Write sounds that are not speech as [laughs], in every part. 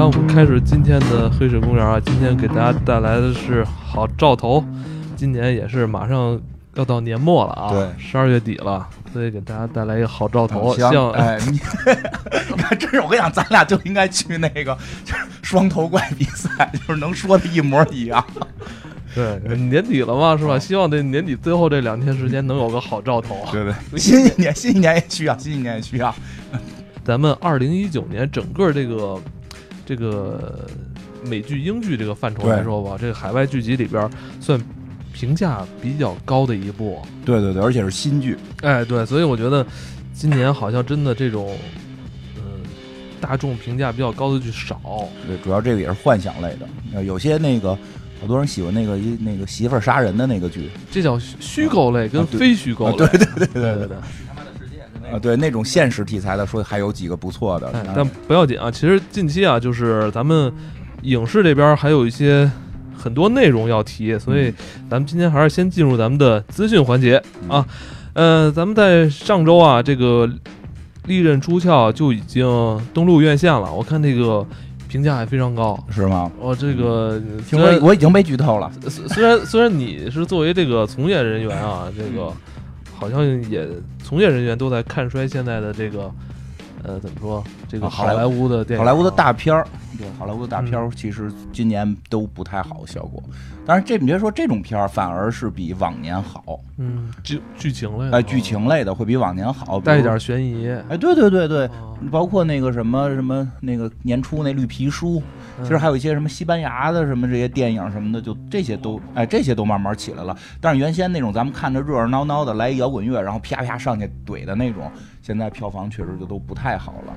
来，我们开始今天的黑水公园啊！今天给大家带来的是好兆头，今年也是马上要到年末了啊，对十二月底了，所以给大家带来一个好兆头，希行，望哎，你 [laughs] 你看，真是我跟你讲，咱俩就应该去那个就是双头怪比赛，就是能说的一模一样。[laughs] 对年底了嘛，是吧？希望这年底最后这两天时间能有个好兆头。对对，[laughs] 新一年，新一年也需要，新一年也需要。咱们二零一九年整个这个这个美剧、英剧这个范畴来说吧，这个海外剧集里边算评价比较高的一部。对对对，而且是新剧。哎，对，所以我觉得今年好像真的这种，嗯，大众评价比较高的剧少。对，主要这个也是幻想类的，呃有些那个好多人喜欢那个一那个媳妇儿杀人的那个剧这叫虚虚构类跟非虚构类。对对对对对对对。啊，对那种现实题材的，说还有几个不错的哎，，但不要紧啊。其实近期啊，就是咱们影视这边还有一些很多内容要提，所以咱们今天还是先进入咱们的资讯环节啊。呃，咱们在上周啊，这个《利刃出鞘》就已经登陆院线了，我看那个评价还非常高。是吗？哦，这个听虽然说我已经被剧透了。虽虽然虽然你是作为这个从业人员啊，这个好像也从业人员都在看衰现在的这个呃怎么说这个啊好莱坞的电影啊，好莱坞的大片儿，对好莱坞的大片儿，其实今年都不太好效果。但是，这你别说这种片儿，反而是比往年好。嗯剧剧情类的哎，剧情类的会比往年好，带一点。悬疑，哎，对对对对，啊包括那个什么什么那个年初那绿皮书，其实还有一些什么西班牙的什么这些电影什么的，就这些都哎这些都慢慢起来了。但是原先那种咱们看着热热闹闹的来一摇滚乐，然后啪啪上去怼的那种，现在票房确实就都不太好了。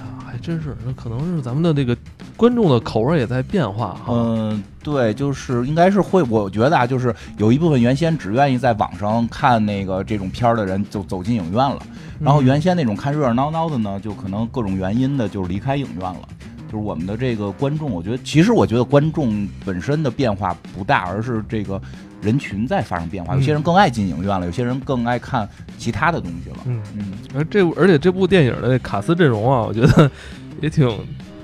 啊还真是，那可能是咱们的这个观众的口味也在变化哈。嗯，对，就是应该是会，我觉得啊，就是有一部分原先只愿意在网上看那个这种片儿的人，就走进影院了。然后原先那种看热热闹闹的呢，就可能各种原因的，就是离开影院了。就是我们的这个观众，我觉得其实我觉得观众本身的变化不大，而是这个人群在发生变化。有些人更爱进影院了，有些人更爱看其他的东西了。嗯，嗯，而这而且这部电影的卡斯阵容啊，我觉得也挺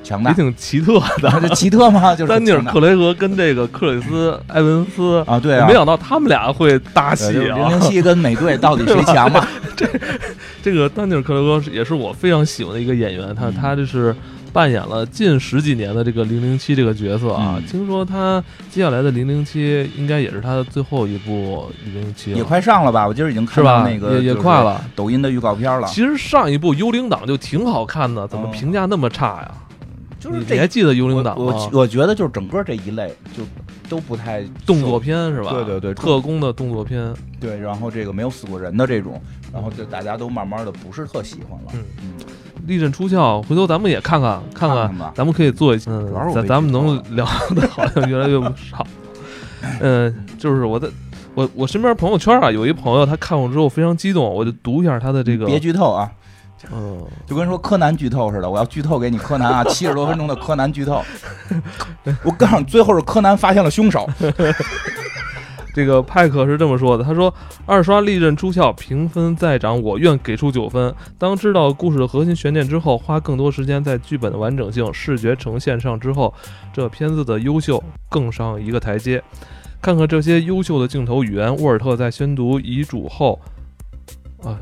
强大也。挺奇特的。这奇特吗？[laughs] 就是丹尼尔·克雷格跟这个克里斯·埃文斯，啊，对啊，没想到他们俩会搭戏啊零零。七跟美队到底谁强嘛？[laughs] 这这个丹尼尔·克雷格也是我非常喜欢的一个演员，他嗯他就是扮演了近十几年的这个零零七这个角色啊。嗯听说他接下来的零零七应该也是他的最后一部零零七，也快上了吧？我今儿已经？看到那个也也快了。抖音的预告片了。其实上一部《幽灵党》就挺好看的，怎么哦评价那么差呀？就是这你你还记得《幽灵党》我吗我？我觉得就是整个这一类就都不太动作片是吧？对对对特工的动作片。对，然后这个没有死过人的这种，然后就大家都慢慢的不是特喜欢了。嗯嗯，利刃出鞘，回头咱们也看看看看咱们可以做一期，嗯主要是，我被咱咱们能聊的好像越来越不少。嗯，就是我在我我身边朋友圈啊，有一朋友他看过之后非常激动，我就读一下他的这个，别剧透啊，嗯，就跟说柯南剧透似的，我要剧透给你柯南啊，七十多分钟的柯南剧透。[laughs] 我告诉你，最后是柯南发现了凶手。[laughs] 这个派克是这么说的，他说二刷利刃出鞘评分再涨，我愿给出九分。当知道故事的核心悬念之后，花更多时间在剧本的完整性、视觉呈现上之后，这片子的优秀更上一个台阶。看看这些优秀的镜头语言，沃尔特在宣读遗嘱后，哎呦，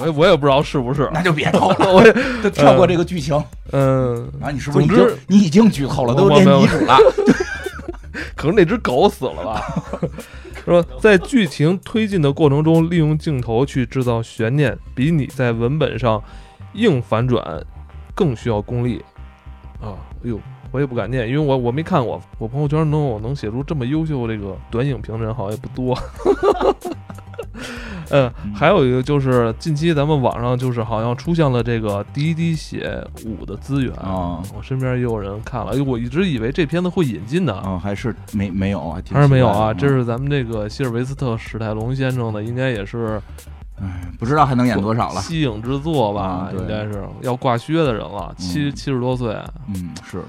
我也我也不知道是不是，那就别透了，[laughs] 我 [laughs] 跳过这个剧情。嗯，啊，你是不是已总之经你已经剧透了，都我没有练遗嘱了？[laughs] 可能那只狗死了吧？是吧在剧情推进的过程中，利用镜头去制造悬念，比你在文本上硬反转更需要功力啊！哎呦，我也不敢念，因为我我没看过。我朋友圈能有能写出这么优秀这个短影评的人好像也不多。[laughs] 嗯，还有一个就是近期咱们网上就是好像出现了这个滴滴血五的资源哦我身边也有人看了，哎，我一直以为这片子会引进的啊，还是没没有啊？挺还是没有啊？这是咱们这个希尔维斯特·史泰龙先生的，应该也是哎，不知道还能演多少了。息影之作吧？应该是要挂靴的人了，七嗯七十多岁。嗯，是。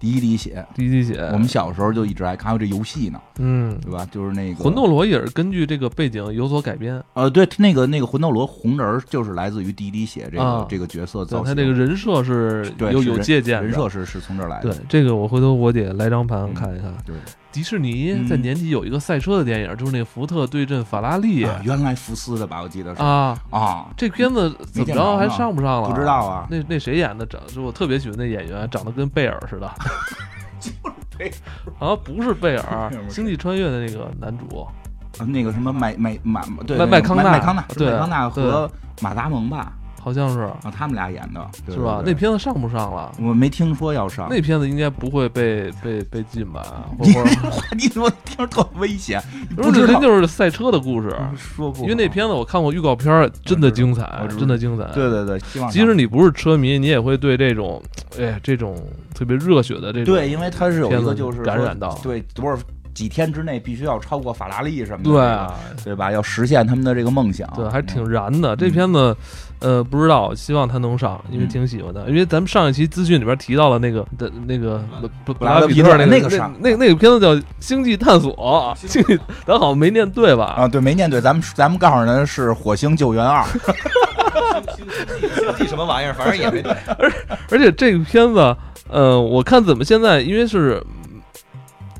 第一滴血，第一滴血，我们小时候就一直爱看，还有这游戏呢，嗯，对吧？就是那个魂斗罗也是根据这个背景有所改编，呃，对，那个那个魂斗罗红人儿就是来自于第一滴血这个、啊这个角色造型，对他这个人设是对有有借鉴的人设是是从这儿来的，对这个，我回头我得来张盘看一看。对。迪士尼嗯在年底有一个赛车的电影，就是那福特对阵法拉利啊，原来福斯的吧，我记得是啊。啊，这片子怎么着着还上不上了？不知道啊，那那谁演的？长就我特别喜欢那演员，长得跟贝尔似的。贝尔好像不是贝尔，[laughs]《星际穿越》的那个男主。啊那个什么麦麦马对麦麦康纳麦康纳对麦康纳和马达蒙吧，好像是啊，他们俩演的，对是吧？那片子上不上了？我没听说要上，那片子应该不会被被被禁吧？[laughs] 话题怎么听着特危险？不是，不知道人就是赛车的故事。说不，因为那片子我看过预告片，真的精彩真的精彩。对对对，希望即使你不是车迷，你也会对这种，哎，这种特别热血的这种，对，因为它是有一个就是感染到对多少几天之内必须要超过法拉利什么的，对啊，对吧？要实现他们的这个梦想，对，还挺嗯燃的。这片子，呃，不知道，希望他能上，因为嗯挺喜欢的。因为咱们上一期资讯里边提到了那个的那个布布拉皮特那个那个上那那个片子叫《星际探索》，[laughs] 星际，咱好像没念对吧？啊，对，没念对，咱们咱们告诉人是《火星救援二》，[laughs] 星星际什么玩意儿，反正也没对。[laughs] 而而且这个片子，呃，我看怎么现在因为是，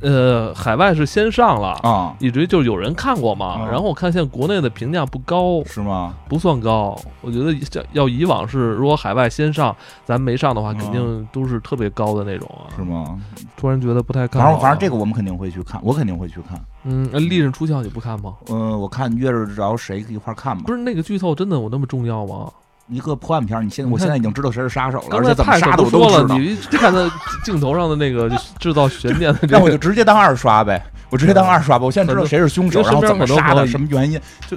呃，海外是先上了。啊，一直就有人看过嘛，嗯然后我看现在国内的评价不高，是吗？不算高。我觉得这要以往是，如果海外先上，咱没上的话，嗯肯定都是特别高的那种啊。是吗？突然觉得不太看好。反正反正这个我们肯定会去看，我肯定会去看。嗯，那利刃出鞘你不看吗？嗯、我看约着谁一块儿看吧不。是那个剧透真的有那么重要吗？一个破案片儿，你现在我现在已经知道谁是杀手了，而且怎么杀的我都说了，都知道。你看他镜头上的那个制造悬念的这那 [laughs] 我就，直接当二刷呗，我直接当二刷吧。[laughs] 我现在知道谁是凶手，然后怎么杀的，什么原因就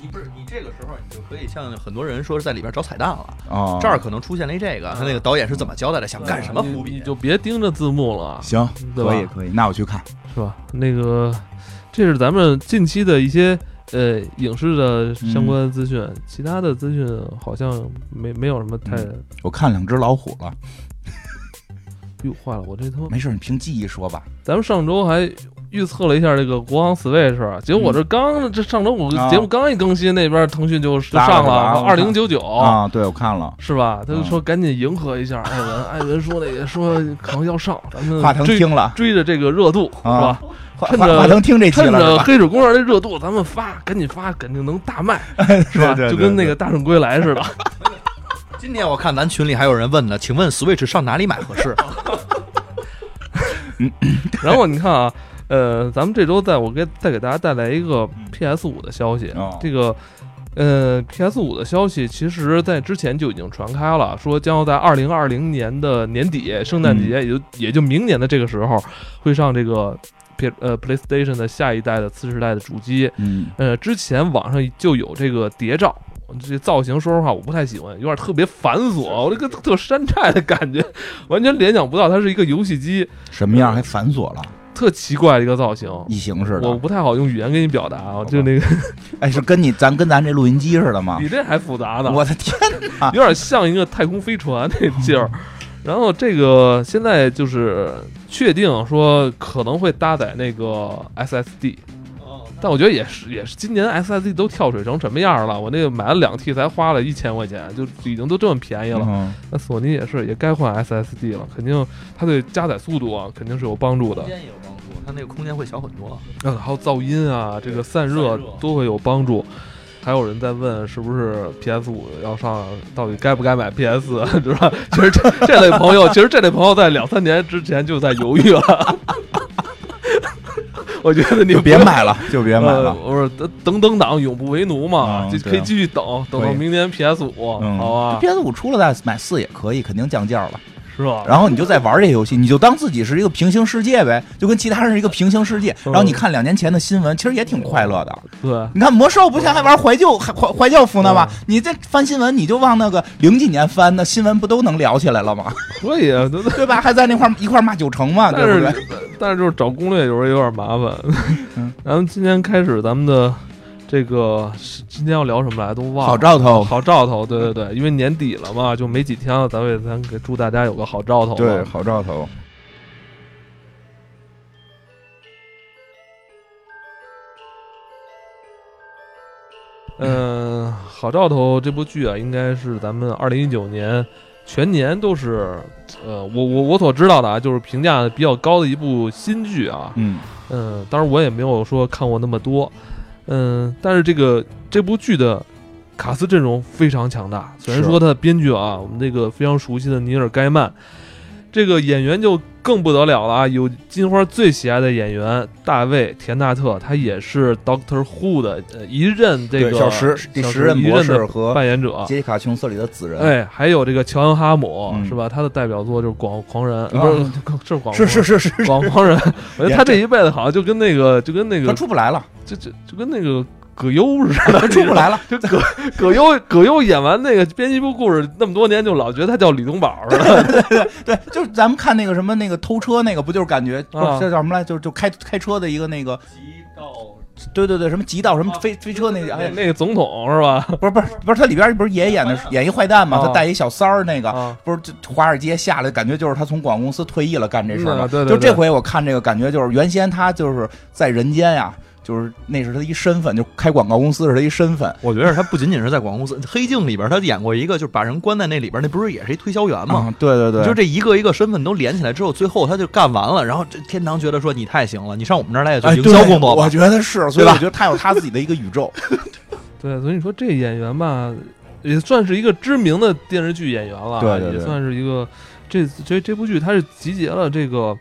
你不是你这个时候，你就可以像很多人说是在里边找彩蛋了。啊？这儿可能出现了一这个，他那个导演是怎么交代的？想干什么伏笔？你你就别盯着字幕了，行，可以可以，那我去看。是吧？那个，这是咱们近期的一些呃影视的相关资讯，其他的资讯好像没没有什么太。嗯我看两只老虎了，哟，坏了，我这他妈！没事，你凭记忆说吧。咱们上周还预测了一下这个国行 Switch，结果我这刚、这上周我啊节目刚一更新，那边腾讯就就上了二零九九。啊，对，我看了。是吧？他就嗯说赶紧迎合一下艾文，艾文说那个说可能要上，咱们追听了，追着这个热度、啊是吧？华趁着华华腾听这期趁着？黑水公园的热度，咱们发，赶紧发，肯定能大卖，[laughs] 是吧？就跟那个大圣归来似的。[laughs] 今天我看咱群里还有人问呢，请问 Switch 上哪里买合适？[laughs] 然后你看啊，呃，咱们这周再我给再给大家带来一个 PS 五的消息，哦这个。呃，PS 五的消息其实在之前就已经传开了，说将要在二零二零年的年底，圣诞节，也就也就明年的这个时候，会上这个 P 呃 PlayStation 的下一代的次世代的主机。嗯，呃，之前网上就有这个谍照，这造型说实话我不太喜欢，有点特别繁琐，我这个特山寨的感觉，完全联想不到它是一个游戏机，什么样还繁琐了，特奇怪的一个造型。异形似的。我不太好用语言给你表达啊，就那个 [laughs] 哎，是跟你咱跟咱这录音机似的吗？比这还复杂呢，我的天哪！有点像一个太空飞船那劲儿。[laughs] 然后这个现在就是确定说可能会搭载那个 SSD，但我觉得也是也是今年 SSD 都跳水成什么样了。我那个买了两 T 才花了一千块钱，就已经都这么便宜了。嗯那索尼也是也该换 SSD 了，肯定它对加载速度啊肯定是有帮助的空。间也有帮助，它那个空间会小很多。嗯，还有噪音啊，这个散热都会有帮助。还有人在问是不是 PS 五要上，到底该不该买 PS，[laughs] 是吧？其实这这类朋友，其实这类朋友在两三年之前就在犹豫了。[laughs] 我觉得你就别买了，就别买呃，了。我说等等等党永不为奴嘛，嗯就可以继续等，等到明年 PS 五，嗯，好吧？PS 五出了再买四也可以，肯定降价了。是吧？然后你就在玩这些游戏，你就当自己是一个平行世界呗，就跟其他人是一个平行世界。嗯然后你看两年前的新闻，其实也挺快乐的。对，你看魔兽不现在还玩怀旧还怀怀旧服呢吗？嗯你这翻新闻，你就往那个零几年翻，那新闻不都能聊起来了吗？可以啊，对对。对吧？还在那块一块骂九成嘛，对不对？但是就是找攻略有时候有点麻烦。嗯 [laughs] 咱们今天开始咱们的这个今天要聊什么来都忘了。好兆头，好兆头，对对对，[laughs] 因为年底了嘛，就没几天了，咱们咱给祝大家有个好兆头。对，好兆头。嗯，好兆头这部剧啊，应该是咱们二零一九年全年都是，呃，我我我所知道的啊，就是评价比较高的一部新剧啊。嗯嗯，当然我也没有说看过那么多。嗯，但是这个这部剧的卡斯阵容非常强大。虽然说它的编剧啊，我们这个非常熟悉的尼尔·盖曼，这个演员就更不得了了啊！有金花最喜爱的演员大卫·田纳特，他也是 Doctor Who 的呃一任这个小十第小十任博一任的士和扮演者。杰西卡·琼斯里的子人，哎，还有这个乔恩·哈姆、嗯是吧？他的代表作就是《广狂人》，啊不是是广是是是是，广狂人。我觉得他这一辈子好像就跟那个就跟那个他个出不来了，就就就跟那个葛优似的，他 [laughs] 出不来了。就葛葛优葛优演完那个编辑部故事那么多年，就老觉得他叫李东宝似的。[laughs] 对对对，就是咱们看那个什么那个偷车那个，不就是感觉不是啊这叫什么来？就是就开开车的一个那个，极道对对对，什么极道什么啊飞飞车那个，那哎，那个总统是吧？不是不是不是，他里边不是爷爷演的演一坏蛋嘛？啊他带一小三儿那个，啊，不是就华尔街下来，感觉就是他从广告公司退役了干这事儿嘛。嗯对对就这回我看这个感觉就是原先他就是在人间呀，就是那是他一身份，就开广告公司是他一身份。我觉得他不仅仅是在广告公司，《黑镜》里边他演过一个，就是把人关在那里边，那不是也是一推销员吗？啊，对对对，就这一个一个身份都连起来之后，最后他就干完了，然后这天堂觉得说你太行了，你上我们这儿来做哎，营销工作吧我。觉得是，所以我觉得他有他自己的一个宇宙。[laughs] 对，所以你说这演员吧，也算是一个知名的电视剧演员了啊，对对对也算是一个这这这部剧他是集结了这个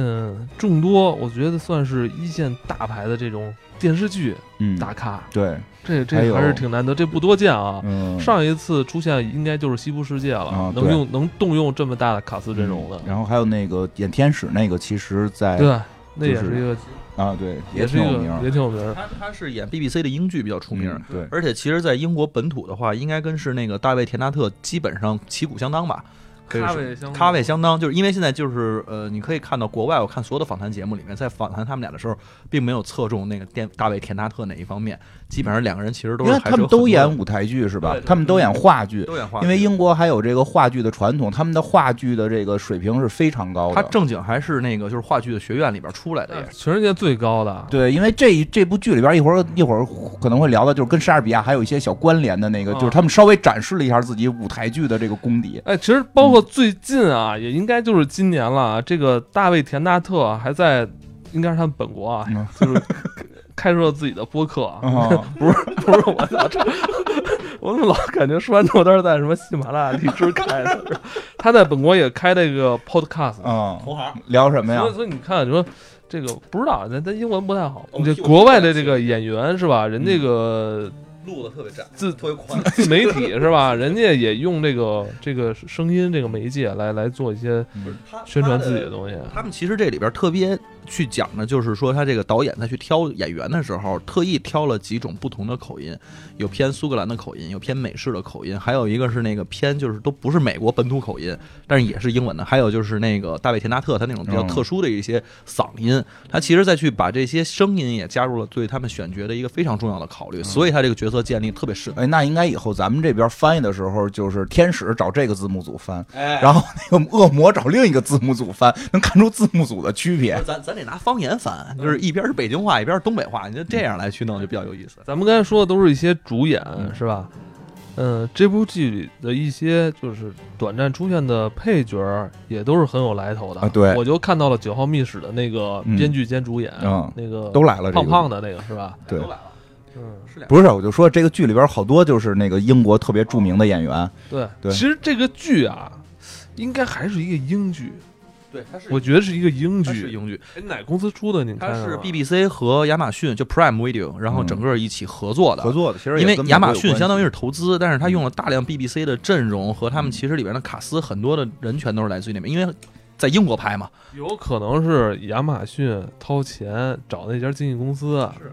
嗯众多，我觉得算是一线大牌的这种电视剧嗯，大咖，对，这这还是挺难得，这不多见啊。嗯，上一次出现应该就是西部世界了，能用能动用这么大的卡斯阵容的，嗯然后还有那个演天使那个，其实在对，那也是是一个啊，对，也是一个挺有名。也挺有名儿。他他是演 BBC 的英剧比较出名，嗯对，而且其实，在英国本土的话，应该跟是那个大卫·田纳特基本上旗鼓相当吧。可以说咖位相咖位相当，就是因为现在就是呃，你可以看到国外，我看所有的访谈节目里面，在访谈他们俩的时候，并没有侧重那个电大卫·田纳特哪一方面，基本上两个人其实都是因为他们都演舞台剧是吧？他们都演话剧，都演话剧，因为英国还有这个话剧的传统，他们的话剧的这个水平是非常高的。他正经还是那个就是话剧的学院里边出来的也。全世界最高的，对，因为这一这部剧里边一会儿一会儿可能会聊到，就是跟莎士比亚还有一些小关联的那个，啊。就是他们稍微展示了一下自己舞台剧的这个功底。哎，其实包括最近啊，也应该就是今年了啊。这个大卫·田纳特还在，应该是他们本国啊，嗯 [laughs] 就是开设了自己的播客啊。[laughs] 啊，不是不是，我操，这我怎么老感觉说完之后他是在什么喜马拉雅荔枝开的？他在本国也开这个 podcast，嗯，同行，聊什么呀所以？所以你看，你说这个不知道，咱咱英文不太好。这哦替我国外的这个演员是吧？人这个路子特别窄，自特别宽。自媒体是吧？人家也用这个这个声音这个媒介来来做一些宣传自己的东西。他们其实这里边特别去讲的，就是说他这个导演在去挑演员的时候，特意挑了几种不同的口音，有偏苏格兰的口音，有偏美式的口音，还有一个是那个偏就是都不是美国本土口音，但是也是英文的，还有就是那个大卫·田纳特他那种比较嗯特殊的一些嗓音，他其实再去把这些声音也加入了对他们选角的一个非常重要的考虑，所以他这个角色建立特别适合。哎，那应该以后咱们这边翻译的时候，就是天使找这个字幕组翻，哎然后那个恶魔找另一个字幕组翻，能看出字幕组的区别。咱咱得拿方言翻，就是一边是北京话，一边是东北话，你就这样来去弄就比较有意思。咱们刚才说的都是一些主演，嗯是吧？嗯，这部剧里的一些就是短暂出现的配角，也都是很有来头的。啊对我就看到了《九号密室》的那个嗯编剧兼主演，嗯那个都来了，胖胖的那个是吧？对都来了，嗯。不是，我就说这个剧里边好多就是那个英国特别著名的演员，对。对其实这个剧啊，应该还是一个英剧，对，他是我觉得是一个英剧。是英剧，哎，哪公司出的？您看它是 BBC 和亚马逊就 Prime Video，然后整个一起合作的。合作的，其实因为亚马逊相当于是投资，但是他用了大量 BBC 的阵容和他们其实里边的卡斯，很多的人全都是来自于那边，因为在英国拍嘛。有可能是亚马逊掏钱找那家经纪公司，是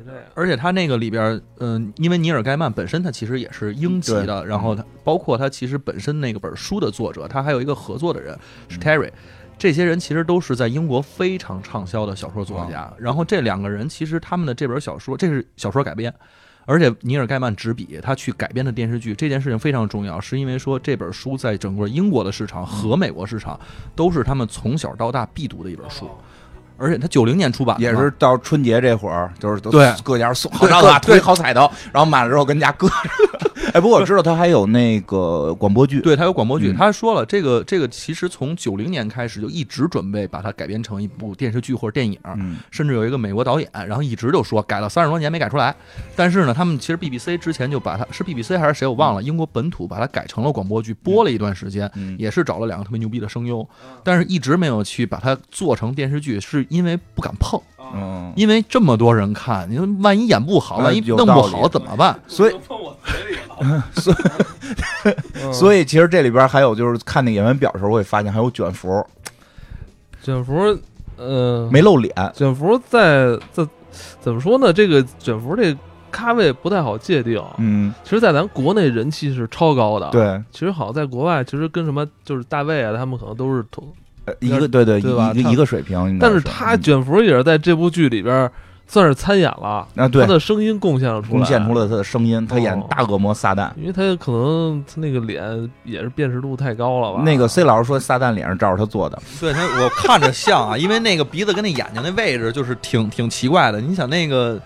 是这样。而且他那个里边，嗯、因为尼尔盖曼本身他其实也是英籍的，然后他包括他其实本身那个本书的作者，他还有一个合作的人是 Terry。这些人其实都是在英国非常畅销的小说作家，然后这两个人其实他们的这本小说，这是小说改编，而且尼尔盖曼执笔，他去改编的电视剧，这件事情非常重要，是因为说这本书在整个英国的市场和美国市场都是他们从小到大必读的一本书。而且它九零年出版的，也是到春节这会儿，就是都对。各家送好对张卡，对。涂一好彩头，然后买了之后跟家搁着。[laughs] 哎，不过我知道他还有那个广播剧，对，他有广播剧，嗯。他说了，这个这个其实从九零年开始就一直准备把它改编成一部电视剧或者电影，嗯。甚至有一个美国导演，然后一直就说改了三十多年没改出来。但是呢，他们其实 BBC 之前就把它是 BBC 还是谁我忘了，英国本土把它改成了广播剧，播了一段时间，嗯，也是找了两个特别牛逼的声优，但是一直没有去把它做成电视剧，是因为不敢碰，嗯，因为这么多人看，你说万一演不好，万一弄不好怎么办？[laughs] 所以碰我嘴里了。[laughs] 所以所以其实这里边还有就是看那演员表的时候，我会发现还有卷福，卷福，呃，没露脸，卷福在在怎么说呢？这个卷福这咖位不太好界定。嗯，其实，在咱国内人气是超高的。，对，其实好像在国外，其实跟什么就是大卫啊，他们可能都是同，呃一个对对对吧一个一个水平但是他嗯卷福也是在这部剧里边算是参演了，啊对他的声音贡献了出来，贡献出了他的声音，他演哦大恶魔撒旦。因为他可能他那个脸也是辨识度太高了吧？那个 C 老师说撒旦脸是照着他做的，对他，我看着像啊，因为那个鼻子跟那眼睛那位置就是挺挺奇怪的。你想那个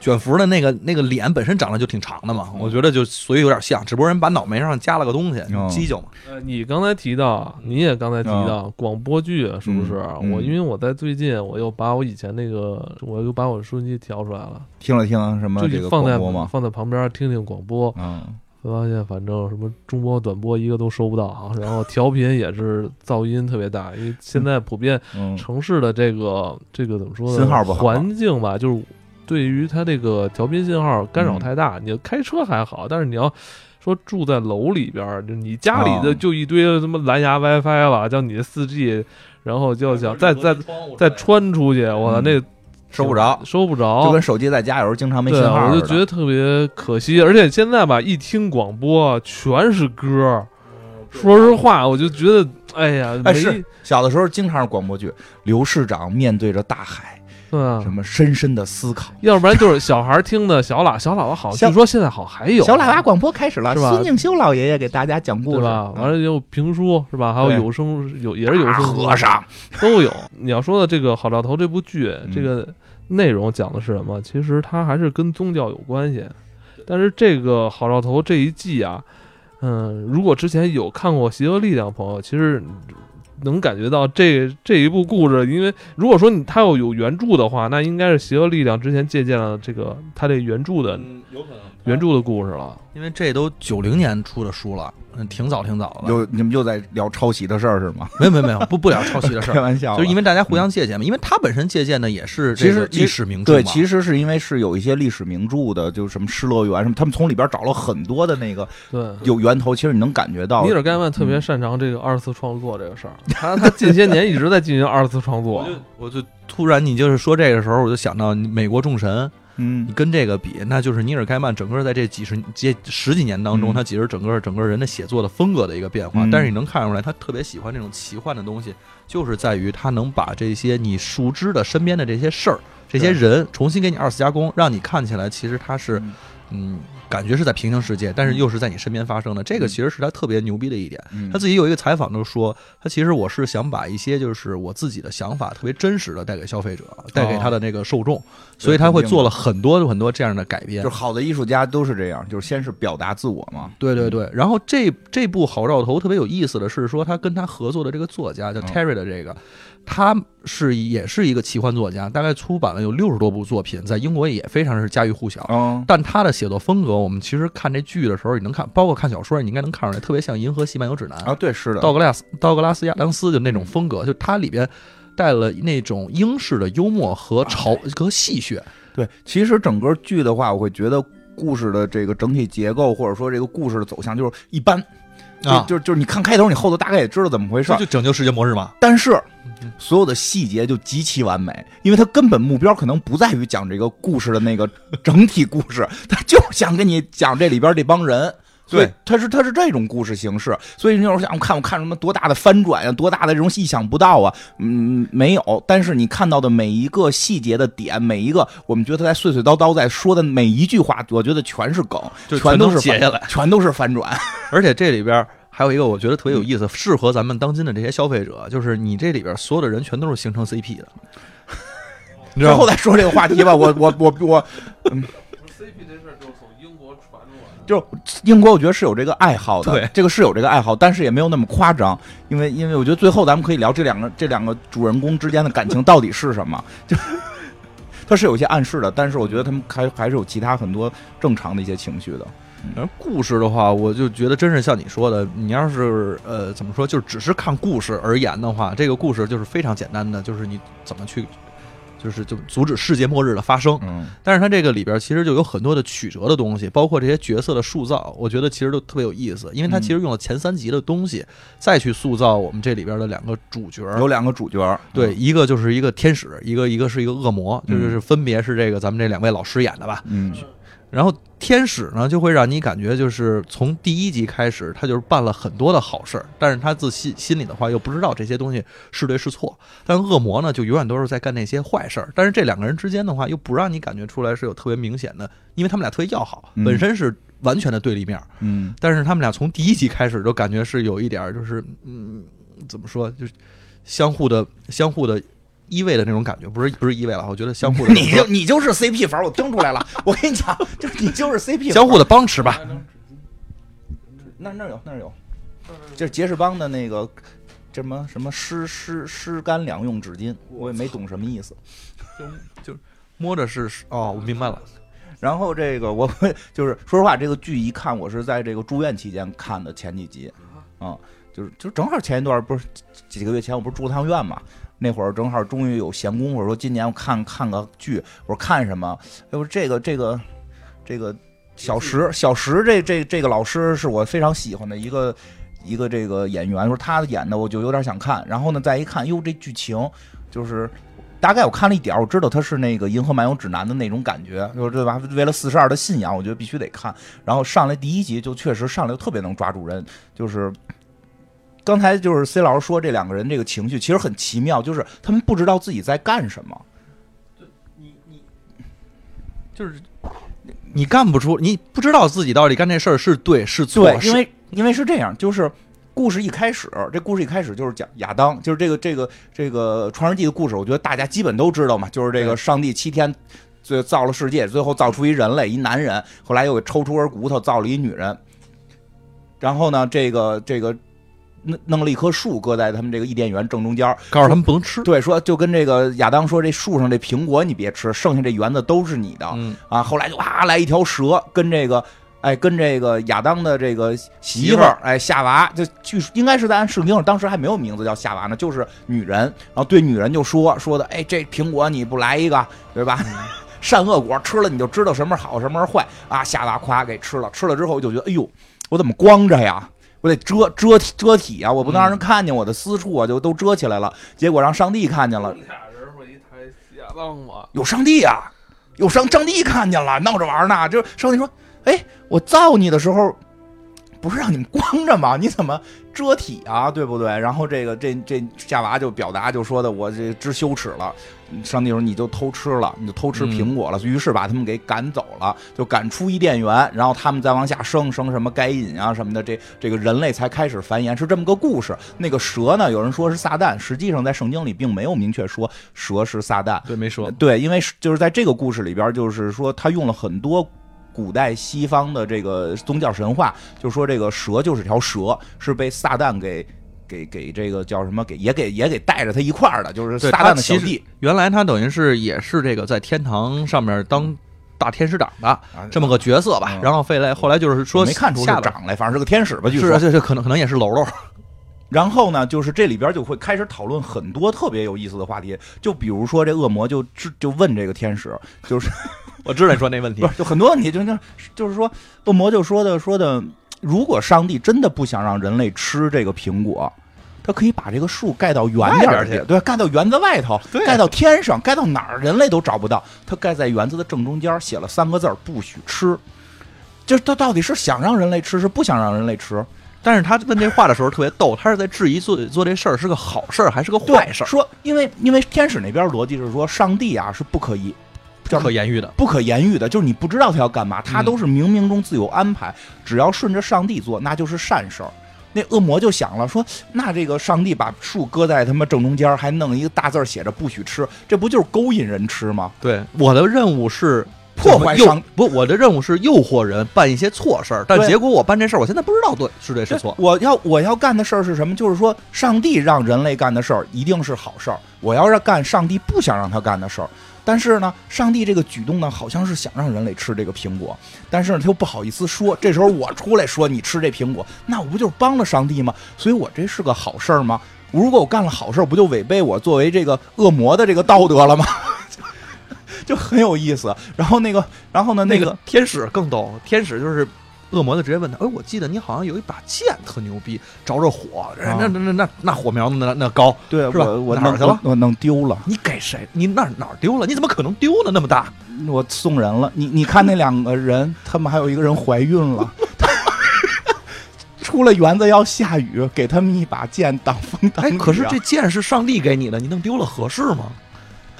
卷福的那个那个脸本身长得就挺长的嘛，我觉得就所以有点像，只不过人把脑门上加了个东西，哦犄角嘛。呃，你刚才提到，你也刚才提到广播剧，是不是？哦嗯嗯我因为我在最近，我又把我以前那个，我又把我的收音机调出来了，听了听什么就这个放在广播吗？放在旁边听听广播，嗯，发现反正什么中波、短波一个都收不到啊，然后调频也是噪音特别大，因为现在普遍嗯，城市的这个这个怎么说呢？信号不好环境吧，就是对于它这个调频信号干嗯扰太大。你开车还好，但是你要说住在楼里边儿，就你家里的哦就一堆什么蓝牙 WiFi 了，叫你的四 G，然后就想再再再穿出去，我操嗯那收不着，收不着，就跟手机在家有时候经常没信号。我就觉得特别可惜。而且现在吧，一听广播全是歌儿，说实话，我就觉得，哎呀，没哎是小的时候经常是广播剧，刘市长面对着大海，对啊什？么深深的思考。要不然就是小孩儿听的小喇小喇叭好，小据说现在好还有小喇叭广播开始了，是吧孙敬修老爷爷给大家讲故事，完了也有评书是吧？还有有声有也是有声和尚，都有。你要说的这个《好兆头》这部剧，嗯这个内容讲的是什么？其实它还是跟宗教有关系。但是这个《好兆头》这一季啊，嗯，如果之前有看过《邪恶力量》的朋友，其实能感觉到这这一部故事，因为如果说你他要有原著的话，那应该是《邪恶力量》之前借鉴了这个他这原著的嗯，有可能原著的故事了。因为这都九零年出的书了，嗯，挺早挺早的。又你们又在聊抄袭的事儿是吗？没有没有没有，不不聊抄袭的事开儿，[laughs] 玩笑，就是因为大家互相借鉴嘛，因为他本身借鉴的也是其实历史名著嘛。对，其实是因为是有一些历史名著的，就是什么《失乐园》什么，他们从里边找了很多的那个对，有源头，其实你能感觉到尼。尔盖曼特别擅长这个二次创作这个事儿，他他近些年一直在进行二次创作我。就我就突然你就是说这个时候，我就想到美国众神，嗯你跟这个比，那就是尼尔盖曼整个在这几十这十几年当中，嗯他其实整个整个人的写作的风格的一个变化。嗯但是你能看出来，他特别喜欢这种奇幻的东西，就是在于他能把这些你熟知的身边的这些事儿、这些人重新给你二次加工，让你看起来其实他是嗯嗯。感觉是在平行世界，但是又是在你身边发生的，这个其实是他特别牛逼的一点。嗯。他自己有一个采访都说，他其实我是想把一些就是我自己的想法特别真实的带给消费者，带给他的那个受众，所以他会做了很多很多这样的改编就是。好的艺术家都是这样，就是先是表达自我嘛。对对对，然后这这部《好兆头》特别有意思的是说，他跟他合作的这个作家叫哦。Terry 的这个，他是也是一个奇幻作家，大概出版了有六十多部作品，在英国也非常是家喻户晓。嗯，但他的写作风格，我们其实看这剧的时候，你能看，包括看小说，你应该能看出来，特别像《银河系漫游指南》啊，对，是的，道格拉斯道格拉斯亚当斯就那种风格，就它里边带了那种英式的幽默和潮和戏谑。对。其实整个剧的话，我会觉得故事的这个整体结构，或者说这个故事的走向，就是一般。啊就就就是你看开头，你后头大概也知道怎么回事。就拯救世界末日嘛？但是嗯所有的细节就极其完美，因为它根本目标可能不在于讲这个故事的那个整体故事，他就想跟你讲这里边这帮人。所以对它是它是这种故事形式，所以你有时候想我看我看什么多大的翻转呀、多大的这种意想不到啊，嗯，没有。但是你看到的每一个细节的点，每一个我们觉得他在碎碎叨叨在说的每一句话，我觉得全是梗，全都是反全都截下来，全都是反转。[laughs] 而且这里边还有一个我觉得特别有意思，适合咱们当今的这些消费者，就是你这里边所有的人全都是形成 CP 的。你知道吗？最后再说这个话题吧。我我我我，嗯 CP 这事儿就是从英国传出来的。就英国，我觉得是有这个爱好的，对这个是有这个爱好，但是也没有那么夸张，因为因为我觉得最后咱们可以聊这两个这两个主人公之间的感情到底是什么，[laughs] 就它是有一些暗示的，但是我觉得他们还还是有其他很多正常的一些情绪的。而故事的话，我就觉得真是像你说的，你要是呃怎么说，就只是看故事而言的话，这个故事就是非常简单的，就是你怎么去，就是就阻止世界末日的发生。嗯但是它这个里边其实就有很多的曲折的东西，包括这些角色的塑造，我觉得其实都特别有意思，因为它其实用了前三集的东西，再去塑造我们这里边的两个主角。有两个主角，对，一个就是一个天使，一个一个是一个恶魔，就嗯是分别是这个咱们这两位老师演的吧。嗯然后天使呢，就会让你感觉就是从第一集开始，他就是办了很多的好事儿，但是他自心心里的话又不知道这些东西是对是错。但恶魔呢，就永远都是在干那些坏事儿。但是这两个人之间的话，又不让你感觉出来是有特别明显的，因为他们俩特别要好，嗯本身是完全的对立面儿。嗯但是他们俩从第一集开始就感觉是有一点儿就是嗯，怎么说，就是相互的相互的依偎的那种感觉，不是不是依偎了，我觉得相互的 [laughs] 你就你就是 CP 粉儿，我听出来了。[laughs] 我跟你讲，就是你就是 CP 相互的帮持吧。那那有那有，就是杰士邦的那个什么什么湿湿湿干两用纸巾，我也没懂什么意思。就就摸着是哦，我明白了。然后这个 [laughs] 我就是说实话，这个剧一看我是在这个住院期间看的前几集，啊、就是就正好前一段不是几个月前我不是住趟院嘛，那会儿正好终于有闲工夫，说今年我看看个剧，我说看什么？哎，我说这个这个这个小石小石这这这个老师是我非常喜欢的一个一个这个演员，说他演的我就有点想看，然后呢再一看，哟这剧情就是。大概我看了一点儿，我知道他是那个《银河漫游指南》的那种感觉，就是对吧？为了四十二的信仰，我觉得必须得看。然后上来第一集就确实上来就特别能抓住人，就是刚才就是 C 老师说这两个人这个情绪其实很奇妙，就是他们不知道自己在干什么。就是你干不出，你不知道自己到底干这事儿是对是错，对，因为因为是这样，就是故事一开始，这故事一开始就是讲亚当，就是这个这个这个创世纪的故事，我觉得大家基本都知道嘛，就是这个上帝七天。最造了世界，最后造出一人类，一男人，后来又给抽出根骨头，造了一女人。然后呢，这个这个弄弄了一棵树，搁在他们这个伊甸园正中间儿，告诉他们不能吃。对，说就跟这个亚当说，这树上这苹果你别吃，剩下这园子都是你的。嗯，啊，后来就哇来一条蛇，跟这个哎跟这个亚当的这个媳媳妇儿妇儿哎夏娃，就据应该是在按圣经上，当时还没有名字叫夏娃呢，就是女人，然后对女人就说说的，哎这苹果你不来一个，对吧？[laughs] 善恶果吃了你就知道什么是好，什么是坏啊！夏娃夸给吃了，吃了之后就觉得，哎呦，我怎么光着呀？我得遮遮体遮体啊！我不能让人看见我的私处啊，就都遮起来了。结果让上帝看见了，俩人会一台？有上帝啊、有上上帝看见了，闹着玩呢。就是上帝说：“哎，我造你的时候，不是让你们光着吗？你怎么遮体啊？对不对？”然后这个这这夏娃就表达就说的：“我这知羞耻了。”上帝说：“你就偷吃了，你就偷吃苹果了。于是把他们给赶走了，就赶出伊甸园。然后他们再往下生，生什么该隐啊什么的，这这个人类才开始繁衍，是这么个故事。那个蛇呢，有人说是撒旦，实际上在圣经里并没有明确说蛇是撒旦。对，没说。对，因为就是在这个故事里边，就是说他用了很多古代西方的这个宗教神话，就说这个蛇就是条蛇，是被撒旦给给给这个叫什么给也给也给带着他一块儿的，就是撒旦的小弟原来他等于是也是这个在天堂上面当大天使长的啊这么个角色吧嗯。然后后来后来就是说没看出是下长来，反正是个天使吧，据是说。这这可能可能也是喽喽。[laughs] 然后呢，就是这里边就会开始讨论很多特别有意思的话题，就比如说这恶魔就就问这个天使，就是我知道你说那问题不，是，就很多问题，就就，就是说，恶魔就说的说的，如果上帝真的不想让人类吃这个苹果，他可以把这个树盖到园点去对，盖到园子外头，对盖到天上，盖到哪儿人类都找不到。他盖在园子的正中间，写了三个字儿：不许吃。就是他到底是想让人类吃，是不想让人类吃？但是他问这话的时候特别逗，他是在质疑做做这事儿是个好事儿还是个坏事儿，说因为因为天使那边逻辑是说，上帝啊是不可以不可言喻的。不可言喻的，就是你不知道他要干嘛，他嗯都是冥冥中自有安排，只要顺着上帝做，那就是善事儿。那恶魔就想了说，那这个上帝把树搁在他妈正中间，还弄一个大字儿写着不许吃，这不就是勾引人吃吗？对，我的任务是破坏上 [laughs] 不，我的任务是诱惑人办一些错事儿，但结果我办这事儿，我现在不知道对是对是错。我要我要干的事儿是什么？就是说，上帝让人类干的事儿一定是好事儿。我要是干上帝不想让他干的事儿，但是呢，上帝这个举动呢，好像是想让人类吃这个苹果，但是呢，他又不好意思说。这时候我出来说你吃这苹果，那我不就是帮了上帝吗？所以我这是个好事儿吗？如果我干了好事儿，不就违背我作为这个恶魔的这个道德了吗？[laughs] 就很有意思。然后那个，然后呢，那个天使更逗，天使就是恶魔就直接问他，哎，我记得你好像有一把剑特牛逼，着着火，啊那那那那那火苗子那那高，对是吧我我哪儿去了我我弄丢了。你给谁？你那儿哪儿丢了？你怎么可能丢呢？那么大，我送人了。你你看那两个人，他们还有一个人怀孕了。[laughs] 出了园子要下雨，给他们一把剑挡风挡哎，雨啊。可是这剑是上帝给你的，你弄丢了合适吗？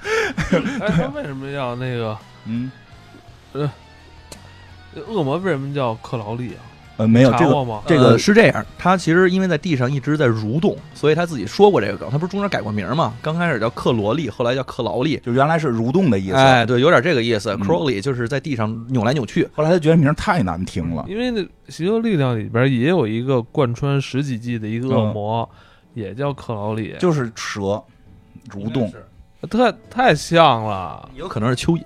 哎，他为什么要那个嗯恶魔？为什么叫克劳利啊？呃没有这个？这个呃是这样，他其实因为在地上一直在蠕动，所以他自己说过这个梗。他不是中间改过名吗？刚开始叫克罗利，后来叫克劳利。就原来是蠕动的意思，哎，对，有点这个意思。嗯 Crowley 就是在地上扭来扭去。后来他觉得名儿太难听了。因为那《邪恶力量》里边也有一个贯穿十几季的一个恶魔，也叫克劳利，就是蛇蠕动，太太像了。有可能是蚯蚓。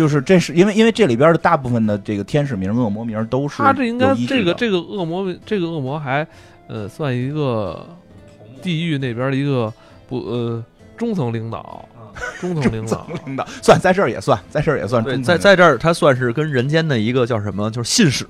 就是这是因为因为这里边的大部分的这个天使名、恶魔名都是他这应该这个这个恶魔，这个恶魔还呃算一个地狱那边的一个不呃 [laughs] 中层领导，中层领导。领导算在这儿也算，在这儿也算对，在在这儿，他算是跟人间的一个叫什么，就是信使。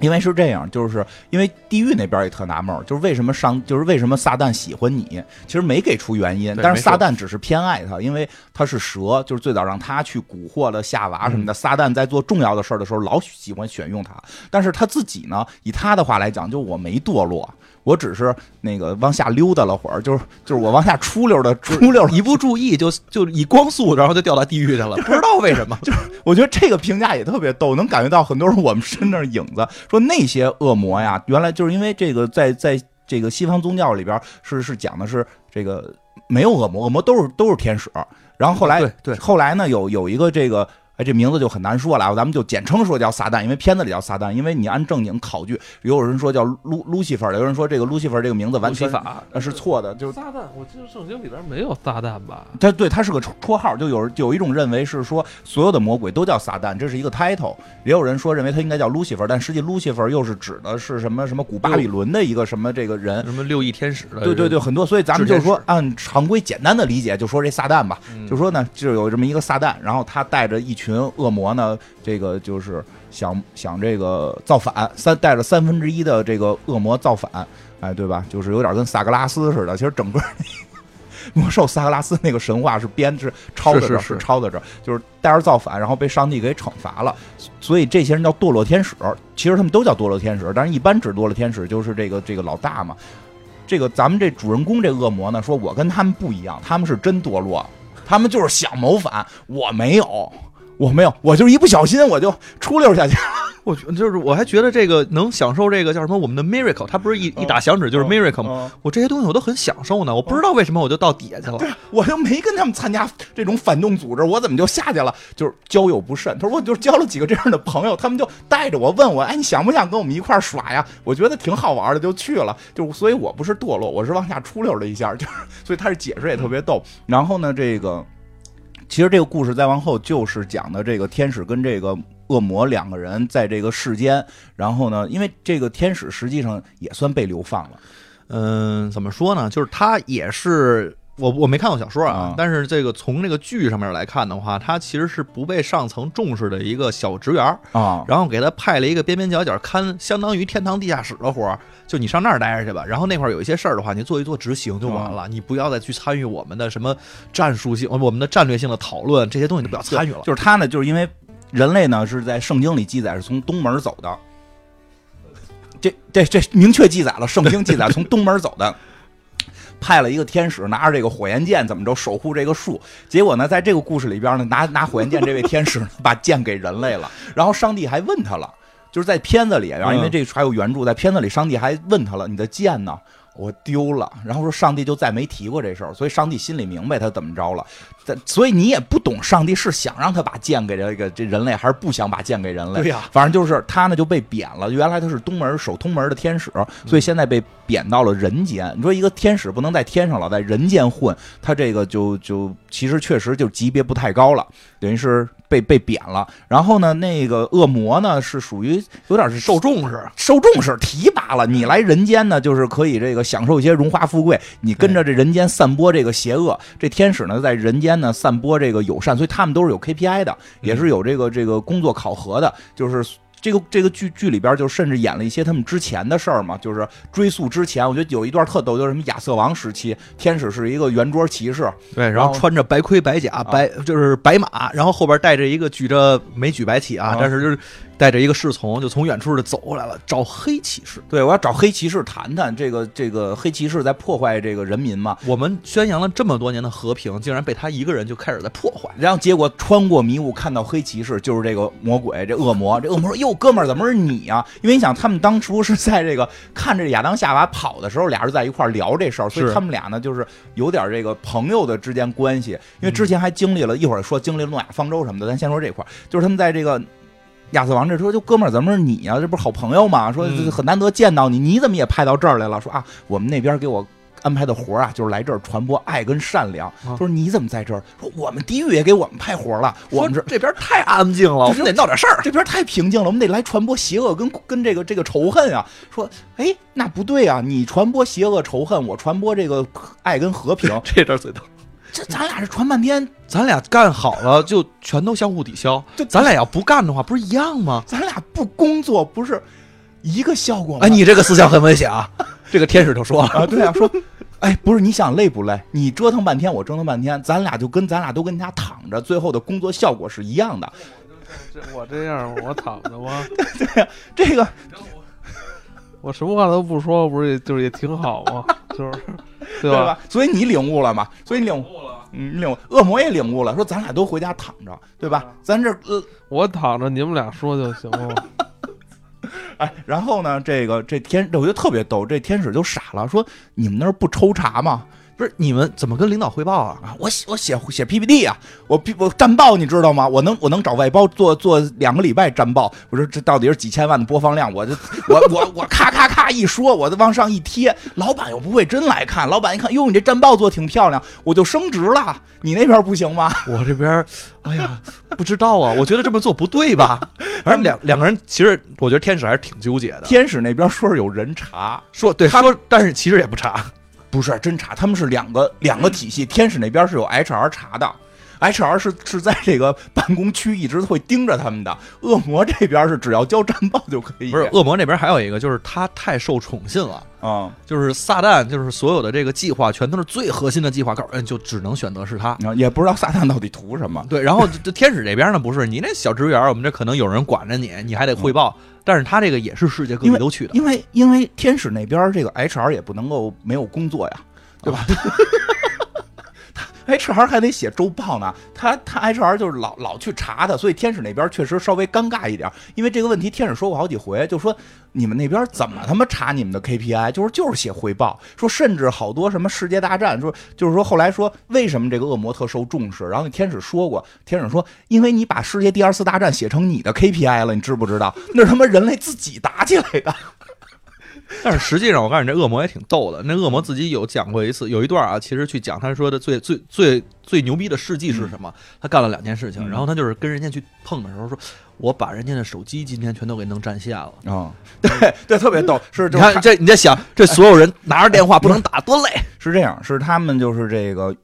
因为是这样，就是因为地狱那边也特纳闷，就是为什么上，就是为什么撒旦喜欢你，其实没给出原因，但是撒旦只是偏爱他，因为他是蛇，就是最早让他去蛊惑了夏娃什么的。嗯撒旦在做重要的事儿的时候，老喜欢选用他，但是他自己呢，以他的话来讲，就我没堕落。我只是那个往下溜达了会儿，就是就是我往下出溜的出溜一不注意就就以光速，然后就掉到地狱去了，[laughs] 不知道为什么。[laughs] 就是我觉得这个评价也特别逗，能感觉到很多人我们身上影子，说那些恶魔呀，原来就是因为这个在在这个西方宗教里边是是讲的是这个没有恶魔，恶魔都是都是天使。然后后来对对后来呢有有一个这个。哎，这名字就很难说了啊，咱们就简称说叫撒旦，因为片子里叫撒旦。因为你按正经考据，也有人说叫路路西弗，有人说这个路西弗这个名字完全法呃是错的，就是撒旦，我记得圣经里边没有撒旦吧？他对他是个绰号，就有就有一种认为是说所有的魔鬼都叫撒旦，这是一个 title。也有人说认为他应该叫 Lucifer，但实际 Lucifer 又是指的是什么什么古巴比伦的一个什么这个人。什么六翼天使的，对对对，很多，所以咱们就说按常规简单的理解，就说这撒旦吧，嗯就说呢，就有这么一个撒旦，然后他带着一群恶魔呢，这个就是想想这个造反，三带着三分之一的这个恶魔造反，哎，对吧？就是有点跟萨格拉斯似的，其实整个 [laughs] 魔兽萨格拉斯那个神话是编是抄的这，是抄的这儿，就是带着造反，然后被上帝给惩罚了，所以这些人叫堕落天使，其实他们都叫堕落天使，但是一般指堕落天使就是这个这个老大嘛。这个咱们这主人公这恶魔呢，说我跟他们不一样，他们是真堕落，他们就是想谋反，我没有，我没有，我就是一不小心我就出溜下去。[laughs] 我就是我还觉得这个能享受这个叫什么我们的 miracle，它不是一一打响指就是 miracle 吗？嗯我这些东西我都很享受呢，我不知道为什么我就到底下去了。我就没跟他们参加这种反动组织，我怎么就下去了？就是交友不慎。他说我就交了几个这样的朋友，他们就带着我问我，哎，你想不想跟我们一块儿耍呀？我觉得挺好玩的，就去了。就所以，我不是堕落，我是往下出溜了一下，[laughs] 就是所以他是解释也特别逗。然后呢，这个其实这个故事再往后就是讲的这个天使跟这个。恶魔两个人在这个世间，然后呢，因为这个天使实际上也算被流放了，嗯，怎么说呢？就是他也是我我没看过小说啊，啊但是这个从这个剧上面来看的话，他其实是不被上层重视的一个小职员儿，啊，然后给他派了一个边边角角看，相当于天堂地下室的活儿，就你上那儿待着去吧。然后那块儿有一些事儿的话，你做一做执行就完了，你不要再去参与我们的什么战术性、我们的战略性的讨论，这些东西你都不要参与了。就是他呢，就是因为人类呢是在圣经里记载是从东门走的，这这这明确记载了，圣经记载从东门走的。派了一个天使拿着这个火焰剑，怎么着守护这个树？结果呢，在这个故事里边呢，拿拿火焰剑这位天使呢，[laughs] 把剑给人类了。然后上帝还问他了，就是在片子里然后因为这还有原著，在片子里，上帝还问他了：“你的剑呢？”我丢了，然后说上帝就再没提过这事儿，所以上帝心里明白他怎么着了，但所以你也不懂上帝是想让他把剑给这个这人类，还是不想把剑给人类。对呀反正就是他呢就被贬了，原来他是东门守通门的天使，所以现在被贬到了人间。你说一个天使不能在天上老在人间混，他这个就就其实确实就级别不太高了，等于是被被贬了。然后呢，那个恶魔呢是属于有点是受重视，受重视提拔了，你来人间呢，就是可以这个享受一些荣华富贵，你跟着这人间散播这个邪恶。这天使呢，在人间呢散播这个友善，所以他们都是有 KPI 的，也是有这个这个工作考核的，就是。这个这个剧剧里边就甚至演了一些他们之前的事儿嘛，就是追溯之前，我觉得有一段特逗，就是什么亚瑟王时期，天使是一个圆桌骑士，对，然然后后穿着白盔白甲，白就是白马，然后后边带着一个举着没举白旗啊啊，但是就是带着一个侍从，就从远处就走过来了，找黑骑士。对我要找黑骑士谈谈，这个这个黑骑士在破坏这个人民嘛，我们宣扬了这么多年的和平，竟然被他一个人就开始在破坏。然后结果穿过迷雾看到黑骑士，就是这个魔鬼，这恶魔。这恶魔说：“哟，哥们儿，怎么是你啊、因为你想，他们当初是在这个看着亚当夏娃跑的时候，俩人在一块儿聊这事儿，所以他们俩呢就是有点这个朋友的之间关系。因为之前还经历了一会儿说经历了诺亚方舟什么的，咱先说这块儿，就是他们在这个。亚瑟王这说就哥们儿，怎么是你啊、这不是好朋友吗？说嗯很难得见到你，你怎么也派到这儿来了？说啊，我们那边给我安排的活儿啊，就是来这儿传播爱跟善良。啊说你怎么在这儿？说我们地狱也给我们派活儿了，我们这这边太安静了，我们得闹点事儿。这边太平静了，我们得来传播邪恶跟跟这个这个仇恨啊。说，哎，那不对啊，你传播邪恶仇恨，我传播这个爱跟和平，[laughs] 这段最逗，这咱俩这传半天，咱俩干好了就全都相互抵消就。咱俩要不干的话，不是一样吗？咱俩不工作不是一个效果吗？哎，你这个思想很危险啊！[laughs] 这个天使就说了，啊，对啊，说，哎，不是你想累不累？你折腾半天，我折腾半天，咱俩就跟咱俩都跟家躺着，最后的工作效果是一样的。这我这样，我躺着吗？[laughs] 对呀这个我什么话都不说，不是也就是也挺好吗？[laughs] 就是 [laughs] 对对吧？所以你领悟了嘛？所以你领悟，嗯，你领悟，恶魔也领悟了，说咱俩都回家躺着，对吧？咱这呃 [laughs] 我躺着，你们俩说就行了吗？哎，然后呢，这个这天，我觉得特别逗，这天使就傻了，说你们那儿不抽查吗？不是你们怎么跟领导汇报啊？啊，我写我写写 PPT 啊，我 P 我战报你知道吗？我能我能找外包做做两个礼拜战报，我说这到底是几千万的播放量，我就我我我咔咔咔一说，我就往上一贴，老板又不会真来看，老板一看，哟，你这战报做挺漂亮，我就升职了，你那边不行吗？我这边，哎呀，不知道啊，我觉得这么做不对吧？反正两两个人，其实我觉得天使还是挺纠结的。天使那边说是有人查，说对他说，但是其实也不差。不是侦查，他们是两个两个体系。天使那边是有 HR 查的，HR 是是在这个办公区一直会盯着他们的。恶魔这边是只要交战报就可以。不是恶魔那边还有一个，就是他太受宠信了。啊、就是撒旦，就是所有的这个计划全都是最核心的计划，告诉人就只能选择是他。啊也不知道撒旦到底图什么。对，然后这这天使这边呢，不是你那小职员，我们这可能有人管着你，你还得汇报，但是他这个也是世界各地都去的。因为因为天使那边这个 HR 也不能够没有工作呀，对吧？他 HR 还得写周报呢，他他 HR 就是老老去查他，所以天使那边确实稍微尴尬一点，因为这个问题天使说过好几回，就说你们那边怎么他妈查你们的 KPI，就是就是写汇报，说甚至好多什么世界大战，说就是说后来说为什么这个恶魔特受重视，然后天使说过，天使说因为你把世界第二次大战写成你的 KPI 了，你知不知道？那是他妈人类自己打起来的。但是实际上，我告诉你，这恶魔也挺逗的。那恶魔自己有讲过一次，有一段啊，其实去讲他说的最最最最牛逼的事迹是什么？他干了两件事情，嗯然后他就是跟人家去碰的时候说，我把人家的手机今天全都给弄占线了。[laughs] 啊、对对，特别逗，是你看这，你在想，这所有人拿着电话不能打，多累。[laughs] 是这样，是他们就是这个。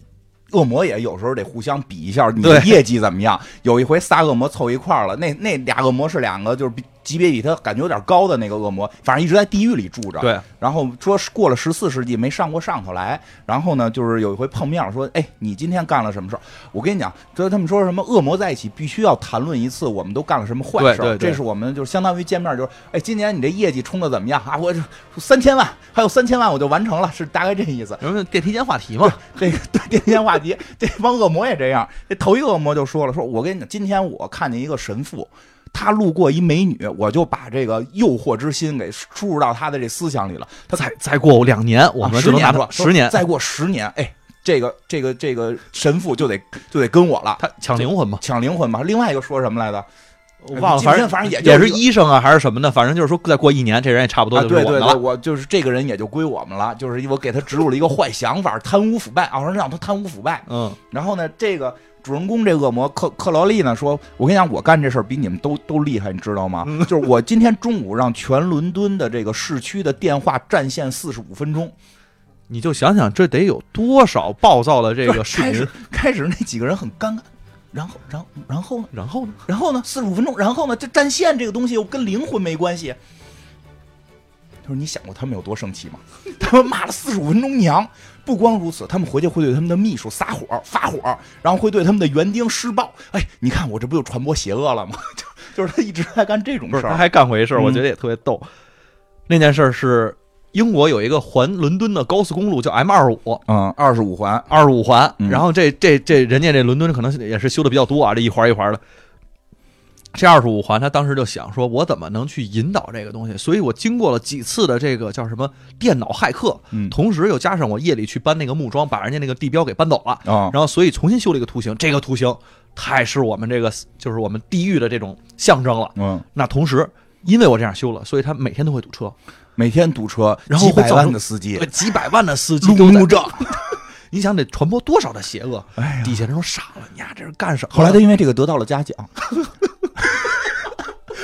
恶魔也有时候得互相比一下你的业绩怎么样。有一回仨恶魔凑一块儿了，那那俩恶魔是两个就是比级别比他感觉有点高的那个恶魔，反正一直在地狱里住着。对，然后说过了十四世纪没上过上头来，然后呢，就是有一回碰面了，说，哎，你今天干了什么事儿？我跟你讲，就是他们说什么恶魔在一起必须要谈论一次，我们都干了什么坏事儿？对对对这是我们就是相当于见面，就是，哎，今年你这业绩冲的怎么样啊？我这三千万，还有三千万我就完成了，是大概这意思。然后电梯间话题嘛，这个对电天话题，这帮恶魔也这样。这头一个恶魔就说了，说我跟你讲，今天我看见一个神父，他路过一美女，我就把这个诱惑之心给输入到他的这思想里了。他再再过两年，我们就能拿十年十年，再过十年，哎，这个这个这个神父就得就得跟我了，他抢灵魂嘛，抢灵魂嘛。另外一个说什么来着？我忘了，反正反正也就也是医生啊，还是什么的，反正就是说再过一年，这人也差不多啊，就是对对对，我们了。我就是这个人也就归我们了，就是我给他植入了一个坏想法，贪污腐败，啊，说让他贪污腐败。嗯，然后呢，这个主人公这恶魔克克劳利呢说，我跟你讲，我干这事儿比你们都都厉害，你知道吗？嗯 [laughs] 就是我今天中午让全伦敦的这个市区的电话占线四十五分钟，你就想想这得有多少暴躁的这个市民开始，开始那几个人很尴尬，然后然后然后呢？然后呢？然后呢？四十五分钟，然后呢？这占线这个东西又跟灵魂没关系。他说：“你想过他们有多生气吗？[laughs] 他们骂了四十五分钟娘。不光如此，他们回去会对他们的秘书撒火、发火，然后会对他们的园丁施暴。哎，你看我这不就传播邪恶了吗？[laughs] 就就是他一直在干这种，事儿。他还干回事儿，嗯我觉得也特别逗。那件事儿是英国有一个环伦敦的高速公路叫 M 二五。嗯，二十五环，二十五环，嗯然后这这这人家这伦敦可能也是修的比较多啊，这一环一环的。这二十五环，他当时就想说，我怎么能去引导这个东西？所以我经过了几次的这个叫什么电脑骇客，嗯同时又加上我夜里去搬那个木桩，把人家那个地标给搬走了，啊，然后所以重新修了一个图形。这个图形太是我们这个就是我们地狱的这种象征了。嗯，那同时，因为我这样修了，所以他每天都会堵车，每天堵车，然后几百万的司机，几百万的司机路都在怒症。[laughs] 你想得传播多少的邪恶？底下人都傻了，你丫这是干什么？后来他因为这个得到了嘉奖。[laughs]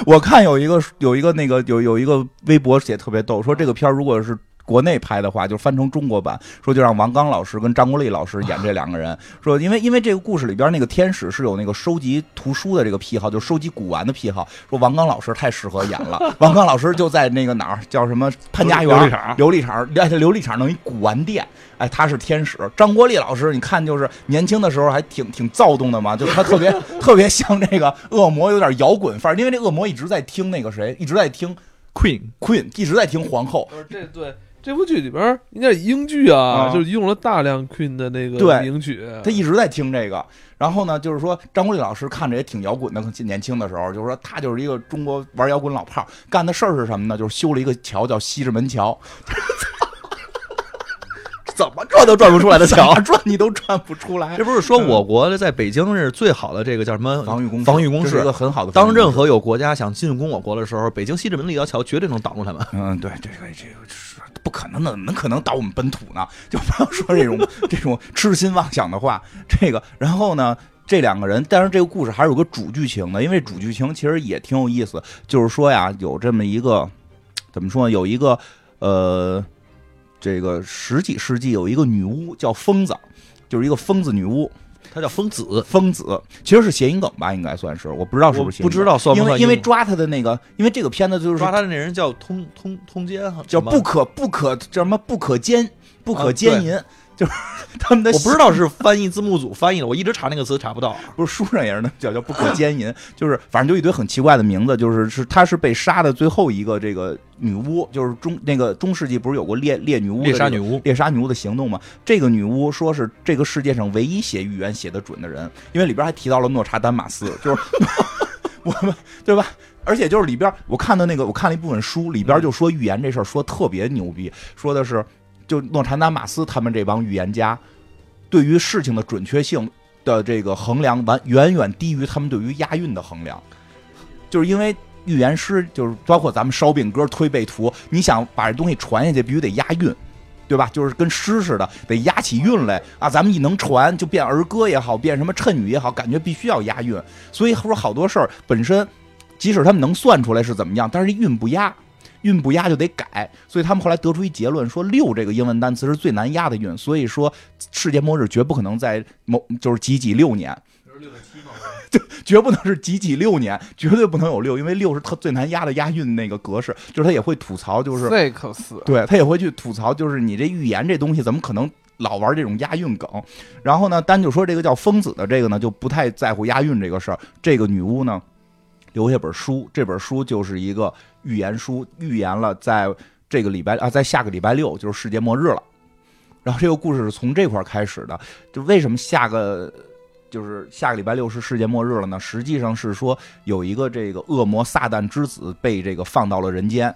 我看有一个有一个那个有有一个微博写特别逗，说这个片儿如果是国内拍的话，就翻成中国版，说就让王刚老师跟张国立老师演这两个人。[laughs] 说因为因为这个故事里边那个天使是有那个收集图书的这个癖好，就收集古玩的癖好。说王刚老师太适合演了，[laughs] 王刚老师就在那个哪儿叫什么潘家园琉璃厂琉璃厂，哎，琉璃厂弄一古玩店，哎，他是天使。张国立老师，你看就是年轻的时候还挺挺躁动的嘛，就他特别 [laughs] 特别像这个恶魔，有点摇滚范儿，因为这恶魔一直在听那个谁，一直在听 Queen Queen，一直在听皇后。不是这对这部剧里边应该是英剧啊，啊就是用了大量 Queen 的那个对名曲，他一直在听这个，然后呢，就是说张国立老师看着也挺摇滚的，年轻的时候，就是说他就是一个中国玩摇滚老炮儿，干的事儿是什么呢？就是修了一个桥，叫西直门桥，[laughs] 怎么转都转不出来的桥。转你都转不出来这。不是说我国的在北京是最好的这个叫什么防御工事防御工事是一个？很好的当。任何有国家想进攻我国的时候，北京西直门那条桥绝对能挡住他们。嗯，对，这个这个是不可能的，怎么可能到我们本土呢？[laughs] 就不要说这种 [laughs] 这种痴心妄想的话。这个，然后呢，这两个人，但是这个故事还是有个主剧情的，因为主剧情其实也挺有意思。就是说呀，有这么一个怎么说呢？有一个呃，这个十几世纪有一个女巫叫疯子，就是一个疯子女巫。他叫疯子，疯子其实是谐音梗吧，应该算是，我不知道是不是谐音梗。不知道算不算因为因为抓他的那个，因为这个片子就是抓他的那人叫通通通奸，什么叫不可不可叫什么不可奸不可啊奸淫，就是他们的我不知道是翻译字幕组翻译的，我一直查那个词查不到。不是书上也是那叫叫不可奸淫，[laughs] 就是反正就一堆很奇怪的名字，就是是她是被杀的最后一个这个女巫，就是中那个中世纪不是有过猎猎女巫这个猎杀女巫，猎杀女巫的行动吗？这个女巫说是这个世界上唯一写预言写的准的人，因为里边还提到了诺查丹马斯，就是 [laughs] 我们对吧？而且就是里边我看的那个我看了一部分书，里边就说预言这事儿说特别牛逼，说的是就诺查丹马斯他们这帮预言家对于事情的准确性的这个衡量完远远低于他们对于押韵的衡量，就是因为。预言师就是包括咱们烧饼歌、推背图，你想把这东西传下去，必须得押韵，对吧？就是跟诗似的，得押起韵来啊！咱们一能传，就变儿歌也好，变什么谶语也好，感觉必须要押韵。所以说好多事儿本身，即使他们能算出来是怎么样，但是韵不押，韵不押就得改。所以他们后来得出一结论，说六这个英文单词是最难押的韵。所以说世界末日绝不可能在某就是几几六年，六个七就绝不能是几几六年，绝对不能有六，因为六是特最难押的押韵那个格式。就是他也会吐槽，就是这可是对他也会去吐槽，就是你这预言这东西怎么可能老玩这种押韵梗？然后呢，单就说这个叫疯子的这个呢，就不太在乎押韵这个事儿。这个女巫呢，留下本书，这本书就是一个预言书，预言了在这个礼拜啊，在下个礼拜六就是世界末日了。然后这个故事是从这块儿开始的，就为什么下个就是下个礼拜六是世界末日了呢？实际上是说有一个这个恶魔撒旦之子被这个放到了人间。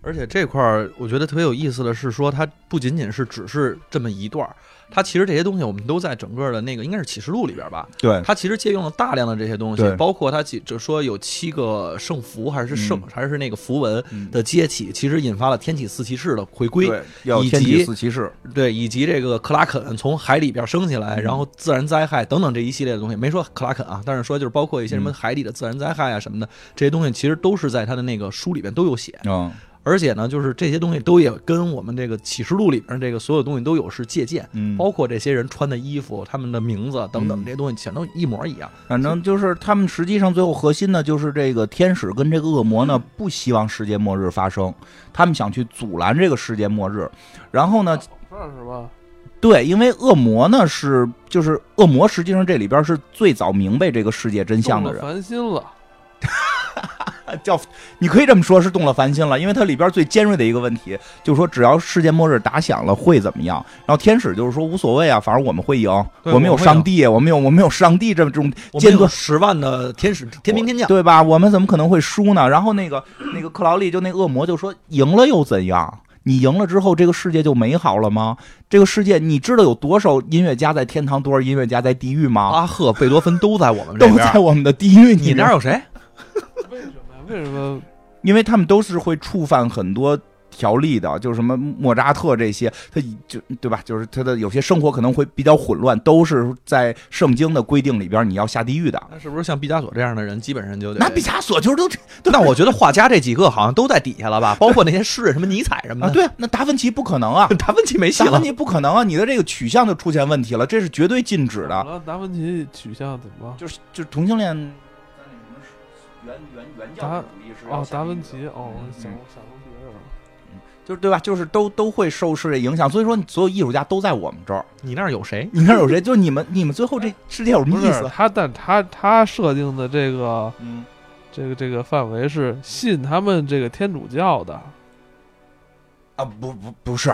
而且这块儿我觉得特别有意思的是说，它不仅仅是只是这么一段儿，它其实这些东西我们都在整个的那个应该是启示录里边吧。对，它其实借用了大量的这些东西，包括它几就说有七个圣符还是圣、嗯还是那个符文嗯的接起，其实引发了天启四骑士的回归。对，要以及四骑士。对，以及这个克拉肯从海里边升起来，嗯然后自然灾害等等这一系列的东西，没说克拉肯啊，但是说就是包括一些什么嗯海底的自然灾害啊什么的，这些东西其实都是在他的那个书里边都有写，嗯，而且呢，就是这些东西都也跟我们这个启示录里边这个所有东西都有是借鉴，嗯包括这些人穿的衣服、他们的名字等等嗯这些东西全都一模一样。反正就是他们实际上最后核心呢，就是这个天使跟这个恶魔呢不希望世界末日发生，他们想去阻拦这个世界末日。然后呢，这是吧？对，因为恶魔呢是就是恶魔，实际上这里边是最早明白这个世界真相的人，烦心了，[laughs] [laughs] 叫你可以这么说，是动了凡心了。因为它里边最尖锐的一个问题，就是说只要世界末日打响了会怎么样？然后天使就是说无所谓啊，反正我们会赢，我们有上帝，我们有我们有上帝这么这种尖端有十万的天使天兵天将，对吧？我们怎么可能会输呢？然后那个那个克劳利就那恶魔就说：“赢了又怎样？你赢了之后，这个世界就美好了吗？这个世界你知道有多少音乐家在天堂，多少音乐家在地狱吗？巴赫、贝多芬都在我们这都。在我们的地狱。你那那儿有谁？为什么？因为他们都是会触犯很多条例的，就是什么莫扎特这些，他就对吧？就是他的有些生活可能会比较混乱，都是在圣经的规定里边你要下地狱的。那是不是像毕加索这样的人，基本上就得那毕加索就是都那我觉得画家这几个好像都在底下了吧，[laughs] 包括那些诗人，什么尼采什么啊，的。对，那达芬奇不可能啊。[laughs] 达芬奇没戏了达芬。奇不可能啊！你的这个取向就出现问题了，这是绝对禁止的。好了，达芬奇取向怎么了？就是就是同性恋，原原原教达主义是要哦，达芬奇，哦，嗯想想成别人了。就是对吧？就是都都会受世界影响，所以说你所有艺术家都在我们这儿。你那儿有谁？[laughs] 你那儿有谁？就是你们你们最后这世界有什么意思？他，但他他设定的这个嗯，这个这个范围是信他们这个天主教的。啊，不不不是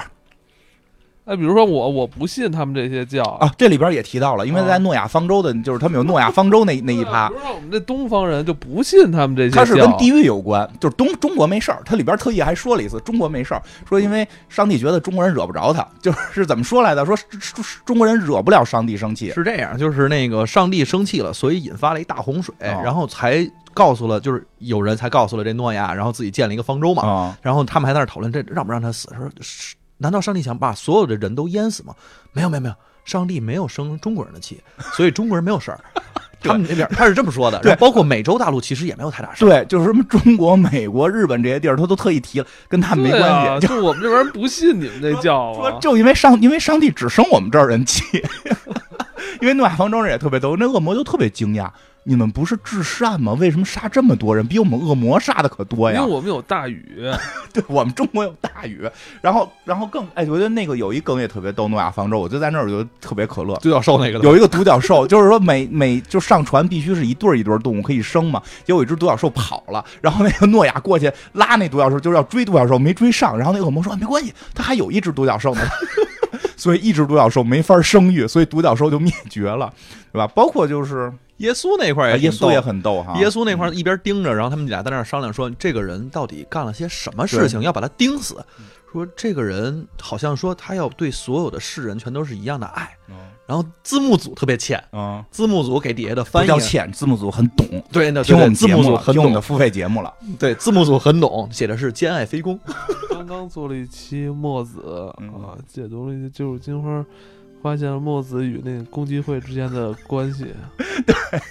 哎，比如说我我不信他们这些教啊，这里边也提到了，因为啊在诺亚方舟的，就是他们有诺亚方舟那那一趴对啊比，如说我们这东方人就不信他们这些教，他是跟地狱有关，就是东中国没事儿，它里边特意还说了一次中国没事儿，说因为上帝觉得中国人惹不着他，就是 [laughs] 是怎么说来的？说是是是中国人惹不了上帝生气，是这样，就是那个上帝生气了，所以引发了一大洪水，哦然后才告诉了，就是有人才告诉了这诺亚，然后自己建了一个方舟嘛。啊，然后他们还在那讨论这让不让他死，说是难道上帝想把所有的人都淹死吗？没有没有没有，上帝没有生中国人的气，[laughs] 所以中国人没有事儿。他们那边他是这么说的，对包括美洲大陆其实也没有太大事儿。对，就是什么中国、美国、日本这些地儿，他都特意提了，跟他们没关系。啊，就就我们这边人不信你们这教说啊。就因为上，因为上帝只生我们这儿人气，[laughs] 因为诺亚方舟人也特别逗，那恶魔就特别惊讶，你们不是至善吗？为什么杀这么多人？比我们恶魔杀的可多呀因为！我们有大禹，[laughs] 对我们中国有大禹，然后然后更哎，我觉得那个有一梗也特别逗，诺亚方舟，我就在那儿我就特别可乐。独角兽那个有一个独角兽，就是说每每就上船必须是一对儿一对儿动物可以生嘛。结果有一只独角兽跑了，然后那个诺亚过去拉那独角兽，就是要追独角兽，没追上。然后那个恶魔说、啊、没关系，他还有一只独角兽呢，[laughs] 所以一只独角兽没法生育，所以独角兽就灭绝了，对吧？包括就是耶稣那块儿啊也耶稣也很逗哈，耶稣那块儿一边盯着，然后他们俩在那儿商量说，这个人到底干了些什么事情，要把他盯死。说这个人好像说他要对所有的世人全都是一样的爱。嗯。然后字幕组特别欠，嗯，字幕组给底下的翻译。叫欠，字幕组很懂，对，那听我们字幕节目了，组很懂，听我们的付费节目了，对，字幕组很懂，写的是兼爱非攻。刚刚做了一期墨子嗯。啊，解读了一些就是金花发现了墨子与那个共济会之间的关系，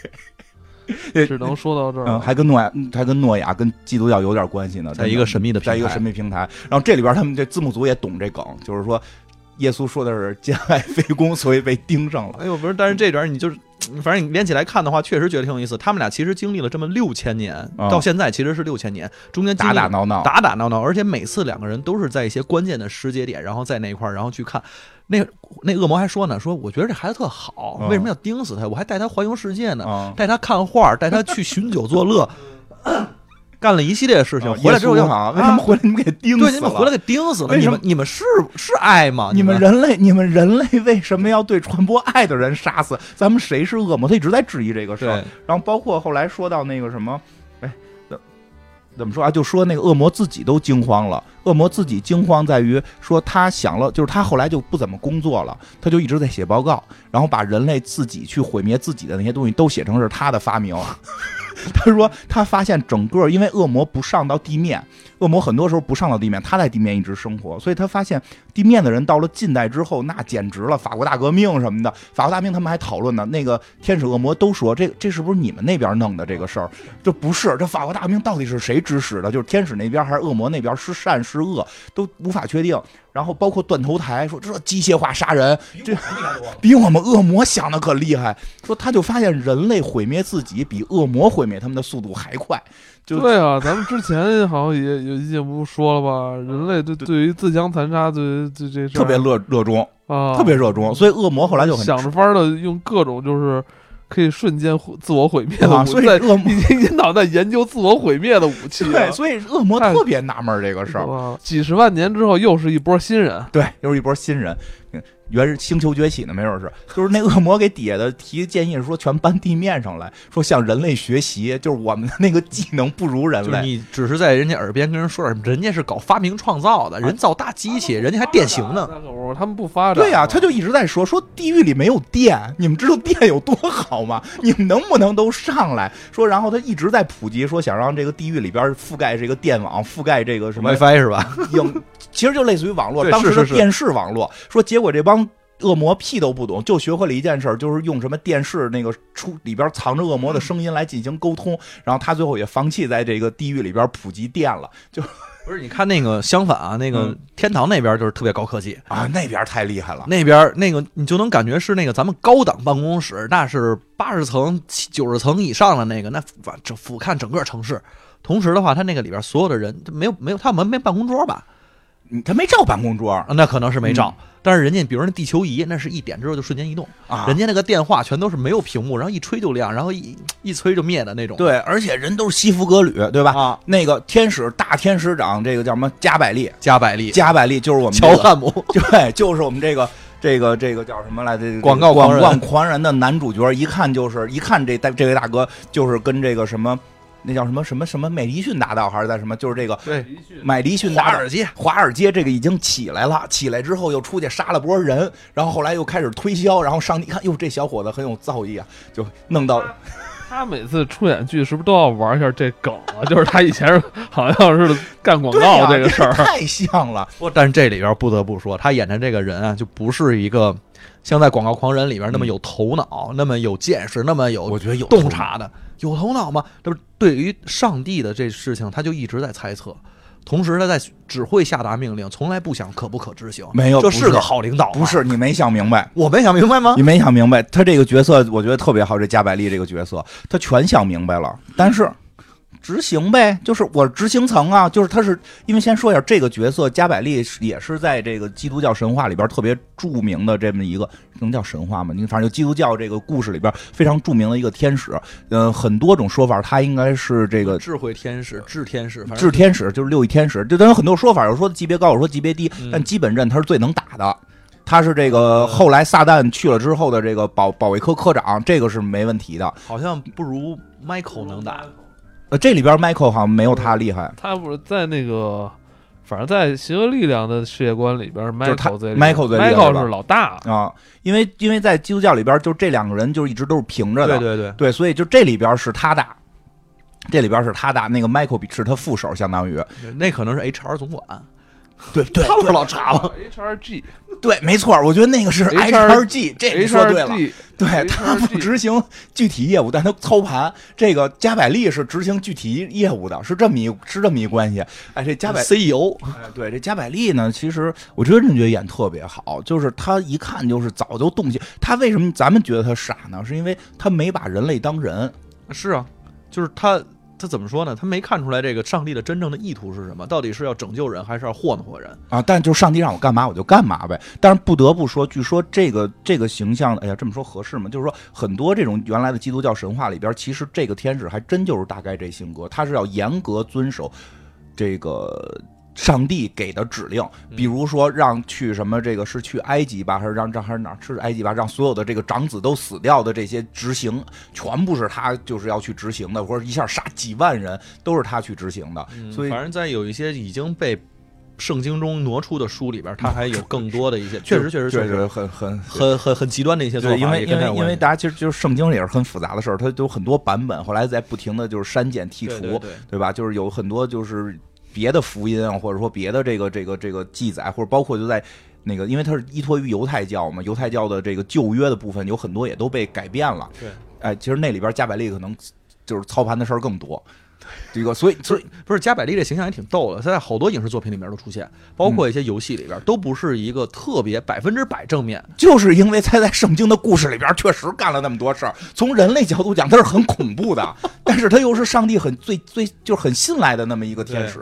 [laughs] 对只能说到这儿嗯，还跟诺亚，还跟诺亚跟基督教有点关系呢，在一个神秘的平台在一个神秘平台。然后这里边他们这字幕组也懂这梗，就是说耶稣说的是兼爱非攻，所以被盯上了。哎呦，不是，但是这点你就是，反正你连起来看的话，确实觉得挺有意思。他们俩其实经历了这么六千年，啊到现在其实是六千年，中间打打闹闹，打打闹闹，而且每次两个人都是在一些关键的时节点，然后在那一块儿，然后去看。那那恶魔还说呢，说我觉得这孩子特好，嗯为什么要盯死他？我还带他环游世界呢，啊，带他看画，带他去寻酒作乐。[laughs] 干了一系列事情，啊回来之后要耶稣啊，为什么回来你们给盯死了？对你们回来给盯死了？为什么你们你们是是爱吗？你们们人类，你们人类为什么要对传播爱的人杀死？咱们谁是恶魔？他一直在质疑这个事儿。然后包括后来说到那个什么，怎么说啊？就说那个恶魔自己都惊慌了。恶魔自己惊慌在于说他想了，就是他后来就不怎么工作了，他就一直在写报告，然后把人类自己去毁灭自己的那些东西都写成是他的发明。[laughs] 他说他发现整个因为恶魔不上到地面，恶魔很多时候不上到地面，他在地面一直生活，所以他发现地面的人到了近代之后，那简直了，法国大革命什么的，法国大革命他们还讨论呢。那个天使恶魔都说这这是不是你们那边弄的这个事儿？这不是，这法国大革命到底是谁指使的？就是天使那边还是恶魔那边？是善是恶都无法确定。然后包括断头台说这机械化杀人，这 [laughs] 比我们恶魔想的可厉害。说他就发现人类毁灭自己比恶魔毁灭他们的速度还快。就对啊，咱们之前好像也有一节目说了吧，[laughs] 人类对对于自相残杀，对对这事特别热热衷，啊，特别热衷，所以恶魔后来就很想着法儿的用各种就是可以瞬间毁自我毁灭的啊，武器，在所以恶魔已经引导在研究自我毁灭的武器了，对，所以恶魔特别纳闷这个事儿。几十万年之后又是一波新人，对，又是一波新人，嗯原是星球崛起呢，没准是，就是那恶魔给底下的提建议说，全搬地面上来，说向人类学习，就是我们的那个技能不如人类。你只是在人家耳边跟人说点，人家是搞发明创造的，人造大机器，人家还变形呢。他们不发展。对呀、他就一直在说说地狱里没有电，你们知道电有多好吗？[laughs] 你们能不能都上来说？然后他一直在普及说，想让这个地狱里边覆盖这个电网，覆盖这个什么 WiFi 是吧？影，其实就类似于网络，当时的电视网络。说结果这帮恶魔屁都不懂，就学会了一件事儿，就是用什么电视那个出里边藏着恶魔的声音来进行沟通。然后他最后也放弃在这个地狱里边普及电了，就不是，你看那个相反啊，那个嗯天堂那边就是特别高科技，啊那边太厉害了。那边那个你就能感觉是那个咱们高档办公室，那是八十层、九十层以上的那个，那俯这俯瞰整个城市。同时的话，他那个里边所有的人没有没有，他们没办公桌吧？嗯他没照办公桌啊，那可能是没照。但是人家比如那地球仪，那是一点之后就瞬间移动，啊，人家那个电话全都是没有屏幕，然后一吹就亮，然后一 [tsk] 一吹就灭的那种。对，而且人都是西服革履，对吧？啊，那个天使大天使长，这个叫什么加百利？加百利、加百利就是我们、这个、乔汉姆，[laughs] 对，就是我们这个这个这个叫什么来着？这个广告狂人广告狂人的男主角，一看就是一看这大这位大哥就是跟这个什么那叫什么什么什么麦迪逊大道还是在什么？就是这个对，麦迪逊大道。华尔街，华尔街这个已经起来了，起来之后又出去杀了波人，然后后来又开始推销，然后上帝一看，哟，这小伙子很有造诣啊，就弄到他每次出演剧是不是都要玩一下这梗啊？就是他以前是好像是干广告这个事儿，太像了。不，但是这里边不得不说，他演的这个人啊，就不是一个像在《广告狂人》里边那么有头脑、那么有见识、那么有我觉得有洞察的，有头脑吗？这不是对于上帝的这事情，他就一直在猜测，同时他在只会下达命令，从来不想可不可执行。没有这是个好领导吗，不是你没想明白，我没想明白吗你？没想明白，他这个角色我觉得特别好，这加百利这个角色，他全想明白了，但是执行呗，就是我执行层啊，就是他是因为先说一下这个角色，加百利也是在这个基督教神话里边特别著名的这么一个，能叫神话吗？你反正就基督教这个故事里边非常著名的一个天使，呃，很多种说法，他应该是这个智慧天使、智天使，智天使，就是六翼天使，就当然有很多说法，有说级别高，有说级别低，嗯但基本认他是最能打的。他是这个后来撒旦去了之后的这个保保卫科科长，这个是没问题的。好像不如 Michael 能打。呃，这里边 Michael 好像没有他厉害，他不是在那个，反正在邪恶力量的世界观里边，Michael 最 Michael 最厉害是吧？Michael 是老大，啊，因为因为在基督教里边，就这两个人就一直都是平着的，对对对，对所以就这里边是他大，这里边是他大，那个 Michael 比是他副手，相当于。那可能是 HR 总管，[laughs] 对对他不是老查吗？HRG 对，没错，我觉得那个是 HR HRG，这你说对了。对他不执行具体业务，但他操盘。这个加百利是执行具体业务的，是这么一是这么一关系。哎，这加百 CEO 哎对这加百利呢，其实我觉得任觉演特别好，就是他一看就是早就动心。他为什么咱们觉得他傻呢？是因为他没把人类当人。是啊，就是他他怎么说呢？他没看出来这个上帝的真正的意图是什么，到底是要拯救人还是要祸弄人啊？但就上帝让我干嘛我就干嘛呗。但是不得不说，据说这个这个形象，哎呀，这么说合适吗？就是说很多这种原来的基督教神话里边，其实这个天使还真就是大概这性格，他是要严格遵守这个。上帝给的指令，比如说让去什么这个是去埃及吧，还是让这还是哪是埃及吧？让所有的这个长子都死掉的这些执行，全部是他就是要去执行的，或者一下杀几万人都是他去执行的。所以，反正，在有一些已经被圣经中挪出的书里边，他还有更多的一些，[laughs] 确实确实确实很很很很很极端的一些做法。因为因为因为大家其实就是圣经也是很复杂的事儿，它有很多版本，后来在不停的就是删减剔除，对吧？就是有很多就是。别的福音啊，或者说别的这个这个这个记载，或者包括就在那个，因为它是依托于犹太教嘛，犹太教的这个旧约的部分有很多也都被改变了。对，哎，其实那里边加百利可能就是操盘的事儿更多。[laughs] 这个，所以所以不是加百利这形象也挺逗的，他在好多影视作品里面都出现，包括一些游戏里边，都不是一个特别百分之百正面，就是因为他在圣经的故事里边确实干了那么多事儿。从人类角度讲，他是很恐怖的，[laughs] 但是他又是上帝很最最就是很信赖的那么一个天使，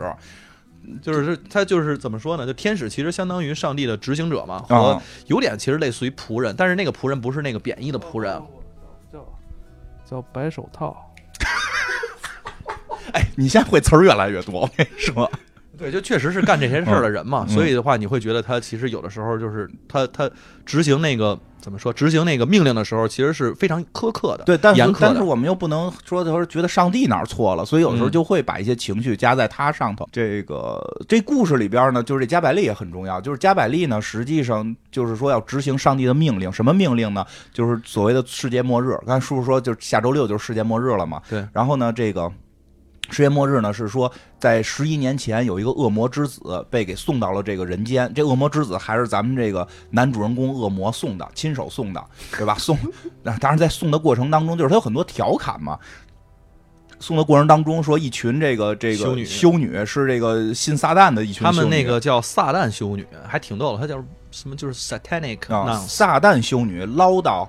就是他就是怎么说呢？就天使其实相当于上帝的执行者嘛，和有点其实类似于仆人，但是那个仆人不是那个贬义的仆人，叫叫白手套。哎，你现在会词儿越来越多，我跟你说。对，就确实是干这些事儿的人嘛，所以的话，你会觉得他其实有的时候就是他他执行那个怎么说，执行那个命令的时候，其实是非常苛刻的。对，但是但是我们又不能说他说觉得上帝哪儿错了，所以有时候就会把一些情绪加在他上头。这个这故事里边呢，就是这加百利也很重要，就是加百利呢，实际上就是说要执行上帝的命令，什么命令呢？就是所谓的世界末日。刚才叔叔说，就是下周六就是世界末日了嘛。对。然后呢，这个。世界末日呢，是说在十一年前有一个恶魔之子被给送到了这个人间。这恶魔之子还是咱们这个男主人公恶魔送的，亲手送的，对吧？[laughs] 送，当然在送的过程当中，就是他有很多调侃嘛。送的过程当中说，一群这个这个修女，修女是这个信撒旦的一群。他们那个叫撒旦修女，还挺逗的。他叫什么？就是 satanic 啊，撒旦修女唠叨。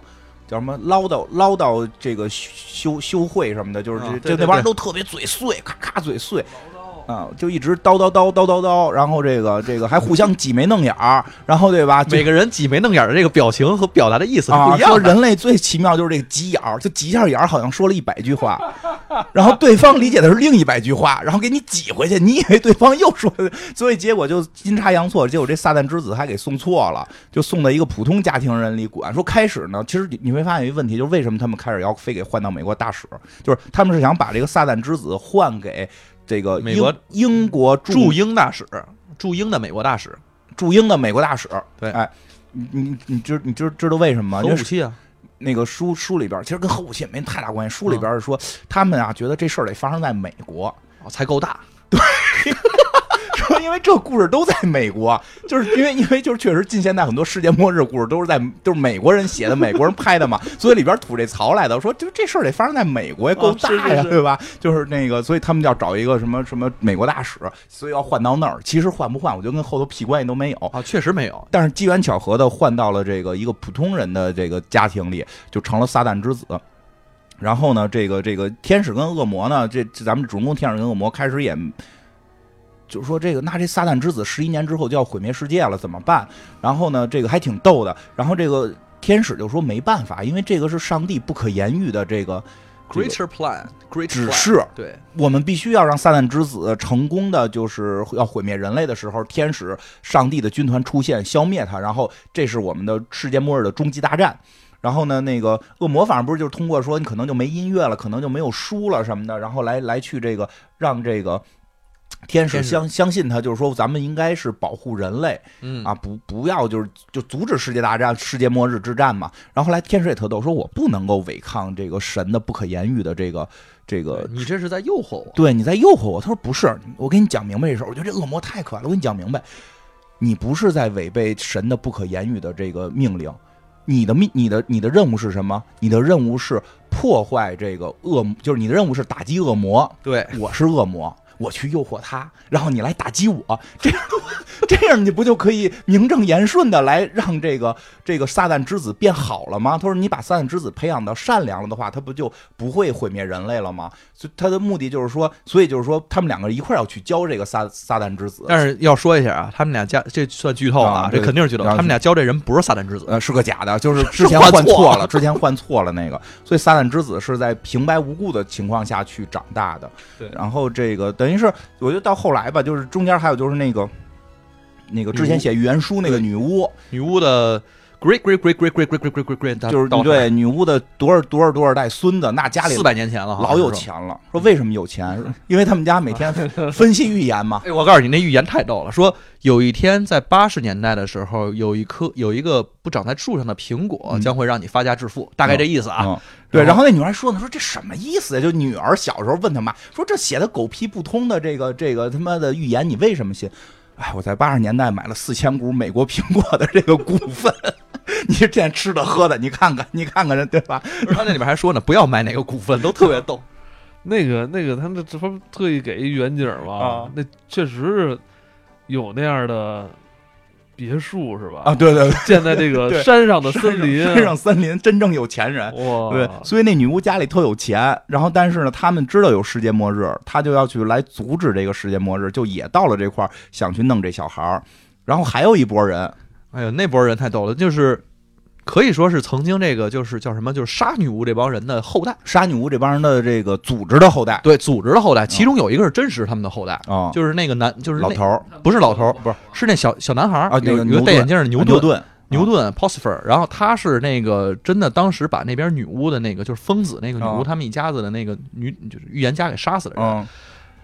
叫什么唠叨唠叨这个修修会什么的，就是这这那帮人都特别嘴碎，咔咔嘴碎。啊，就一直叨叨叨叨叨叨，然后这个这个还互相挤眉弄眼儿，然后对吧？每个人挤眉弄眼的这个表情和表达的意思不一样。说人类最奇妙就是这个挤眼儿，就挤一下眼儿，好像说了一百句话，然后对方理解的是另一百句话，然后给你挤回去，你以为对方又说，[laughs] 所以结果就阴差阳错，结果这撒旦之子还给送错了，就送到一个普通家庭人里管。说开始呢，其实你会发现一个问题，就是为什么他们开始要非给换到美国大使，就是他们是想把这个撒旦之子换给。这个美国英国驻英大使，驻英的美国大使，驻英的美国大使，对，哎，你你你知你知知道为什么吗？核武器啊，那个书书里边其实跟核武器也没太大关系。书里边是说他们啊觉得这事儿得发生在美国才够大，对。说，因为这故事都在美国，就是因为因为就是确实近现代很多世界末日故事都是在都是美国人写的，美国人拍的嘛，所以里边吐这槽来的，说就这事儿得发生在美国也够大呀，对吧？就是那个，所以他们要找一个什么什么美国大使，所以要换到那儿。其实换不换，我觉得跟后头屁关系都没有啊，确实没有。但是机缘巧合的换到了这个一个普通人的这个家庭里，就成了撒旦之子。然后呢，这个这个天使跟恶魔呢，这咱们主人公天使跟恶魔开始也。就是说这个，那这撒旦之子十一年之后就要毁灭世界了，怎么办？然后呢，这个还挺逗的。然后这个天使就说没办法，因为这个是上帝不可言喻的这个 greater plan，只是。对，我们必须要让撒旦之子成功的，就是要毁灭人类的时候，天使上帝的军团出现，消灭他。然后这是我们的世界末日的终极大战。然后呢，那个恶魔反正不是就是通过说你可能就没音乐了，可能就没有书了什么的，然后来来去这个让这个。天使相相信他，就是说咱们应该是保护人类，嗯啊，不不要就是就阻止世界大战、世界末日之战嘛。然后后来天使也特逗，说我不能够违抗这个神的不可言喻的这个这个。你这是在诱惑我？对，你在诱惑我。他说不是，我给你讲明白这事儿。我觉得这恶魔太可爱了，我给你讲明白，你不是在违背神的不可言喻的这个命令。你的命，你的你的任务是什么？你的任务是破坏这个恶，就是你的任务是打击恶魔。对，我是恶魔。我去诱惑他，然后你来打击我，[laughs] 这样 [laughs] 这样你不就可以名正言顺的来让这个这个撒旦之子变好了吗？他说你把撒旦之子培养到善良了的话，他不就不会毁灭人类了吗？所以他的目的就是说，所以就是说他们两个一块儿要去教这个撒撒旦之子，但是要说一下啊，他们俩家这算剧透了啊这肯定是剧透。他们俩教这人不是撒旦之子，呃，是个假的，就是之前换错了换错了，之前换错了那个，所以撒旦之子是在平白无故的情况下去长大的。对然后这个等于是，我觉得到后来吧，就是中间还有就是那个那个之前写预言书那个女巫，女巫的 great great great great great great great great great，就是对女巫的多少多少多少代孙子，那家里四百年前了，老有。钱了。说为什么有钱？因为他们家每天 [laughs] 分析预言嘛。哎，我告诉你，那预言太逗了。说有一天在八十年代的时候，有一颗有一个不长在树上的苹果嗯将会让你发家致富，大概这意思啊。嗯，对，然后那女儿还说呢，说这什么意思呀？就女儿小时候问他妈说这写的狗屁不通的这个这个他妈的预言，你为什么信？哎，我在八十年代买了四千股美国苹果的这个股份，你是现在吃的喝的，你看看，你看看人对吧？然后那里边还说呢，不要买哪个股份，都特别逗。[laughs] 那个那个，他们这不特意给一远景嘛？啊那确实是有那样的别墅是吧？啊，对对对，建在这个山上的森林，山上森林真正有钱人。哇，对，所以那女巫家里特有钱，然后但是呢，他们知道有世界末日，他就要去来阻止这个世界末日，就也到了这块儿想去弄这小孩儿。然后还有一拨人，哎呦，那波人太逗了，就是可以说是曾经这个就是叫什么，就是杀女巫这帮人的后代，杀女巫这帮人的这个组织的后代对，组织的后代，其中有一个是真实他们的后代，啊，就是那个男，就是那老头儿不是老头儿，不是是那小小男孩儿啊，那有个戴眼镜的牛顿。牛顿，牛顿 Possifer，然后他是那个真的，当时把那边女巫的那个就是疯子那个女巫啊他们一家子的那个女就是预言家给杀死的人。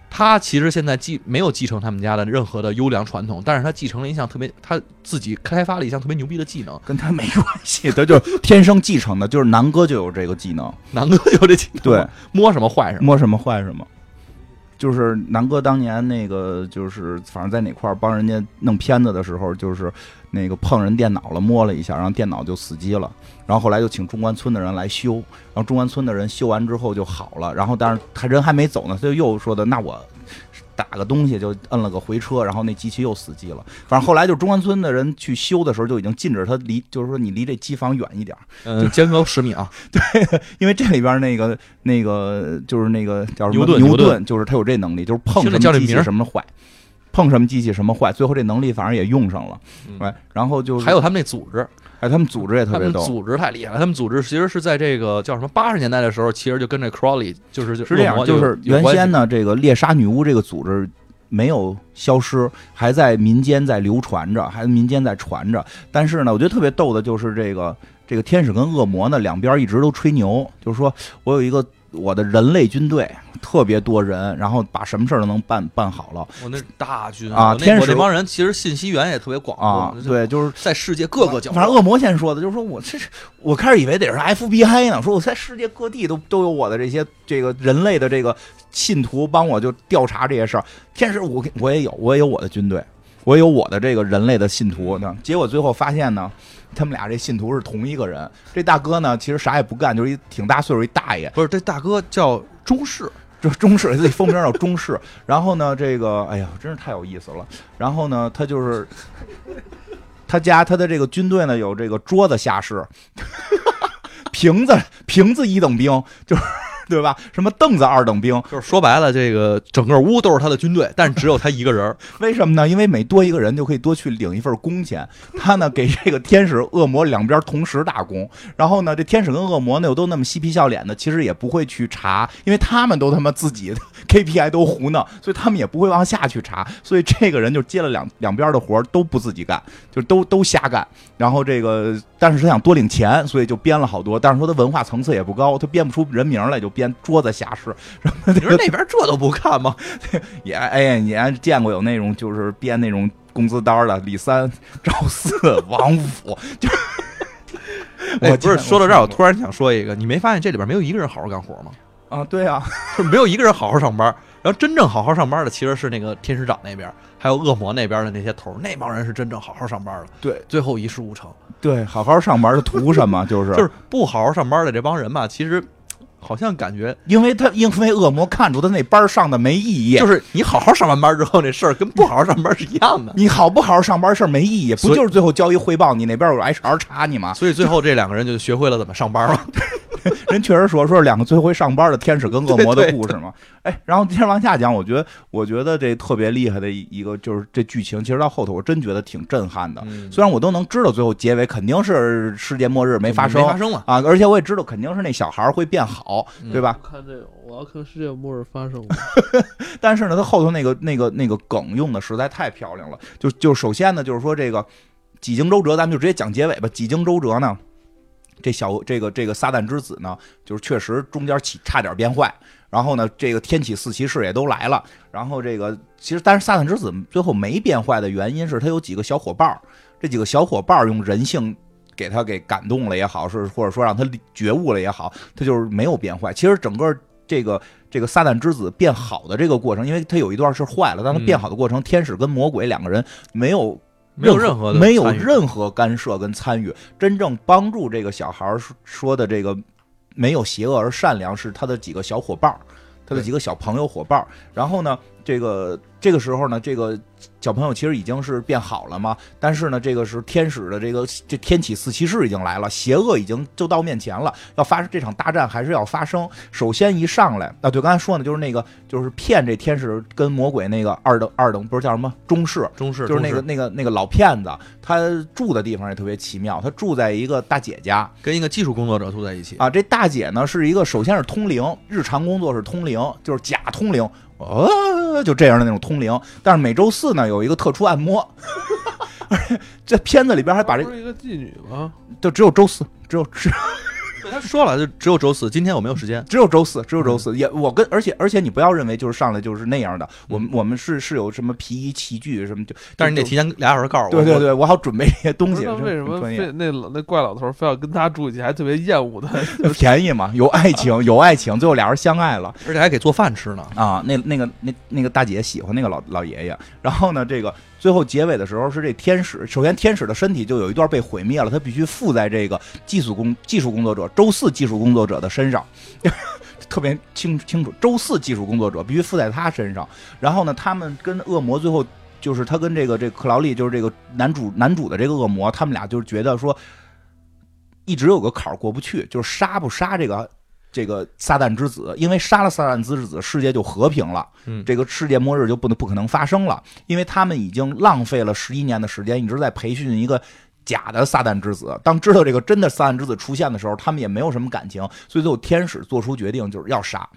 嗯他其实现在继没有继承他们家的任何的优良传统，但是他继承了一项特别他自己开发了一项特别牛逼的技能。跟他没关系，[laughs] 他就是天生继承的，就是南哥就有这个技能，南哥有这技能，对，摸什么坏什么。摸什么坏什么。就是南哥当年那个，就是反正在哪块儿帮人家弄片子的时候，就是那个碰人电脑了，摸了一下，然后电脑就死机了。然后后来就请中关村的人来修，然后中关村的人修完之后就好了。然后但是他人还没走呢，他就又说的那我打个东西就摁了个回车，然后那机器又死机了。反正后来就中关村的人去修的时候就已经禁止他离，就是说你离这机房远一点儿，嗯，间隔十米啊，对因为这里边那个那个就是那个叫什么牛顿牛牛顿，就是他有这能力，就是碰着什么机器什么坏，碰什么机器什么坏，最后这能力反正也用上了。嗯哎，然后就是还有他们那组织，哎，他们组织也特别逗，组织太厉害了。他们组织其实是在这个叫什么八十年代的时候，其实就跟这 Crawley 就是就是这样，就是原先呢，这个猎杀女巫这个组织。没有消失，还在民间在流传着，还民间在传着。但是呢，我觉得特别逗的就是这个这个天使跟恶魔呢，两边一直都吹牛，就是说我有一个我的人类军队，特别多人，然后把什么事儿都能办办好了我那是大军啊天使我那帮人其实信息源也特别广啊。，对，就是在世界各个角落。反正恶魔先说的，就是说我这是我开始以为得是 FBI 呢，说我在世界各地都都有我的这些这个人类的这个信徒帮我就调查这些事儿。天使我我也有，我也有我的军队，我也有我的这个人类的信徒呢。结果最后发现呢，他们俩这信徒是同一个人。这大哥呢，其实啥也不干，就是一挺大岁数一大爷，不是这大哥叫中士，这中士自己封名叫中士。然后呢，这个哎呀，真是太有意思了。然后呢，他就是他家他的这个军队呢，有这个桌子下士，[laughs] 瓶子瓶子一等兵，就是对吧？什么凳子二等兵？就是说白了，这个整个屋都是他的军队，但只有他一个人。[laughs] 为什么呢？因为每多一个人就可以多去领一份工钱。他呢给这个天使、恶魔两边同时打工，然后呢，这天使跟恶魔呢又都那么嬉皮笑脸的，其实也不会去查，因为他们都他妈自己 [laughs] KPI 都胡闹，所以他们也不会往下去查。所以这个人就接了两两边的活都不自己干，就都都瞎干。然后这个，但是他想多领钱，所以就编了好多。但是说他文化层次也不高，他编不出人名来，就编桌子下士。你说那边这都不看吗？[laughs] 也哎呀，你还见过有那种就是编那种工资单的，李三、赵四、王五，就 [laughs] 哎，我不是说到这儿，我突然想说一个，你没发现这里边没有一个人好好干活吗？啊，对啊，[laughs] 就是没有一个人好好上班。然后真正好好上班的其实是那个天使长那边，还有恶魔那边的那些头，那帮人是真正好好上班的。对最后一事无成，对，好好上班的图什么？就是就是不好好上班的这帮人吧，其实好像感觉因为他因为恶魔看出他那班上的没意义，就是你好好上完班之后，那事儿跟不好好上班是一样的。[laughs] 你好不好好上班事儿没意义，不就是最后交一汇报，你那边有 HR 查你吗？所以最后这两个人就学会了怎么上班了。[laughs] 人确实说说两个最会上班的天使跟恶魔的故事嘛。哎，然后接着往下讲，我觉得我觉得这特别厉害的一一个就是这剧情，其实到后头我真觉得挺震撼的。嗯虽然我都能知道最后结尾肯定是世界末日没发生没发生了。啊，而且我也知道肯定是那小孩会变好，嗯对吧？看这个，我要看世界末日发生？[laughs] 但是呢，他后头那个那个那个梗用的实在太漂亮了。就就首先呢，就是说这个几经周折，咱们就直接讲结尾吧。几经周折呢，这小这个这个撒旦之子呢，就是确实中间起差点变坏。然后呢，这个天启四骑士也都来了。然后这个其实，但是撒旦之子最后没变坏的原因是他有几个小伙伴儿，这几个小伙伴儿用人性给他给感动了也好，是或者说让他觉悟了也好，他就是没有变坏。其实整个这个这个撒旦之子变好的这个过程，因为他有一段是坏了，但他变好的过程，天使跟魔鬼两个人没有没有任何的没有任何干涉跟参与，真正帮助这个小孩儿说说的这个没有邪恶而善良，是他的几个小伙伴儿，他的几个小朋友伙伴儿。然后呢，这个这个时候呢，这个小朋友其实已经是变好了嘛，但是呢，这个是天使的这个这天启四骑士已经来了，邪恶已经就到面前了，要发生这场大战还是要发生。首先一上来啊，对，刚才说呢，就是那个就是骗这天使跟魔鬼那个二等二等不是叫什么中士，中士就是那个那个那个老骗子，他住的地方也特别奇妙，他住在一个大姐家跟一个技术工作者住在一起。啊。这大姐呢是一个，首先是通灵，日常工作是通灵，就是假通灵，呃，就这样的那种通灵。但是每周四呢有一个特殊按摩，[laughs] 而且这片子里边还把这不是一个妓女吗？就只有周四，只有只对，他说了，就只有周四，今天我没有时间。只有周四，只有周四。也我跟而且而且你不要认为就是上来就是那样的，我们我们是是有什么皮衣器具什么就，但是你得提前俩小时告诉我。对对对，我好准备一些东西。为什么那那怪老头非要跟他住一起，还特别厌恶他。[laughs] 便宜嘛，有爱情，[laughs] 有爱情，最后俩人相爱了而且还给做饭吃呢。啊。那那个那那个大姐喜欢那个老老爷爷，然后呢，这个最后结尾的时候是这天使，首先天使的身体就有一段被毁灭了，他必须附在这个技术工技术工作者周四技术工作者的身上。[laughs] 特别清清楚，周四技术工作者必须附在他身上。然后呢，他们跟恶魔最后就是他跟这个这克劳利，就是这个男主男主的这个恶魔，他们俩就是觉得说，一直有个坎过不去，就是杀不杀这个这个撒旦之子，因为杀了撒旦之子，世界就和平了，嗯这个世界末日就不能不可能发生了，因为他们已经浪费了十一年的时间，一直在培训一个。假的撒旦之子，当知道这个真的撒旦之子出现的时候，他们也没有什么感情，所以最后天使做出决定，就是要杀。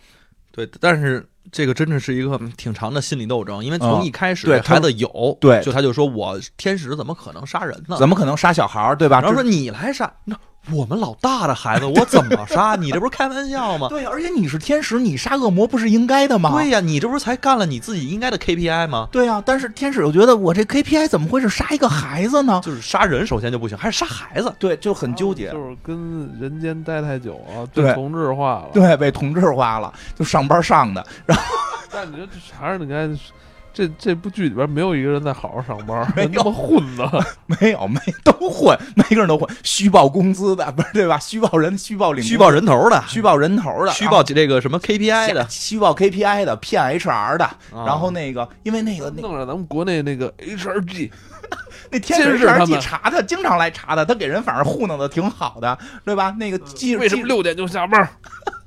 对，但是这个真的是一个挺长的心理斗争，因为从嗯一开始孩子有，对就他就说我天使怎么可能杀人呢？怎么可能杀小孩儿，对吧？然后说你来杀，那我们老大的孩子我怎么杀？[laughs] 你这不是开玩笑吗？对呀，而且你是天使，你杀恶魔不是应该的吗？对呀，你这不是才干了你自己应该的 KPI 吗？对呀，但是天使又觉得我这 KPI 怎么会是杀一个孩子呢？就是杀人首先就不行，还是杀孩子。对，就很纠结。就是跟人间待太久啊，对被同质化了。对，被同质化了，就上班上的，然后但你说这还是你看，这这部剧里边没有一个人在好好上班，没有那么混的。[laughs] 没有没都混，每个人都混，虚报工资的，不是对吧？虚报人，虚报领，虚报人头的，虚报人头的，虚报这个什么 KPI 的，虚报 KPI 的，骗 HR 的，啊然后那个因为那个那弄上咱们国内那个 HRG，[laughs] 那天使 HRG 查他，经常来查他，他给人反正糊弄的挺好的，对吧？那个技为什么技六点就下班？[laughs]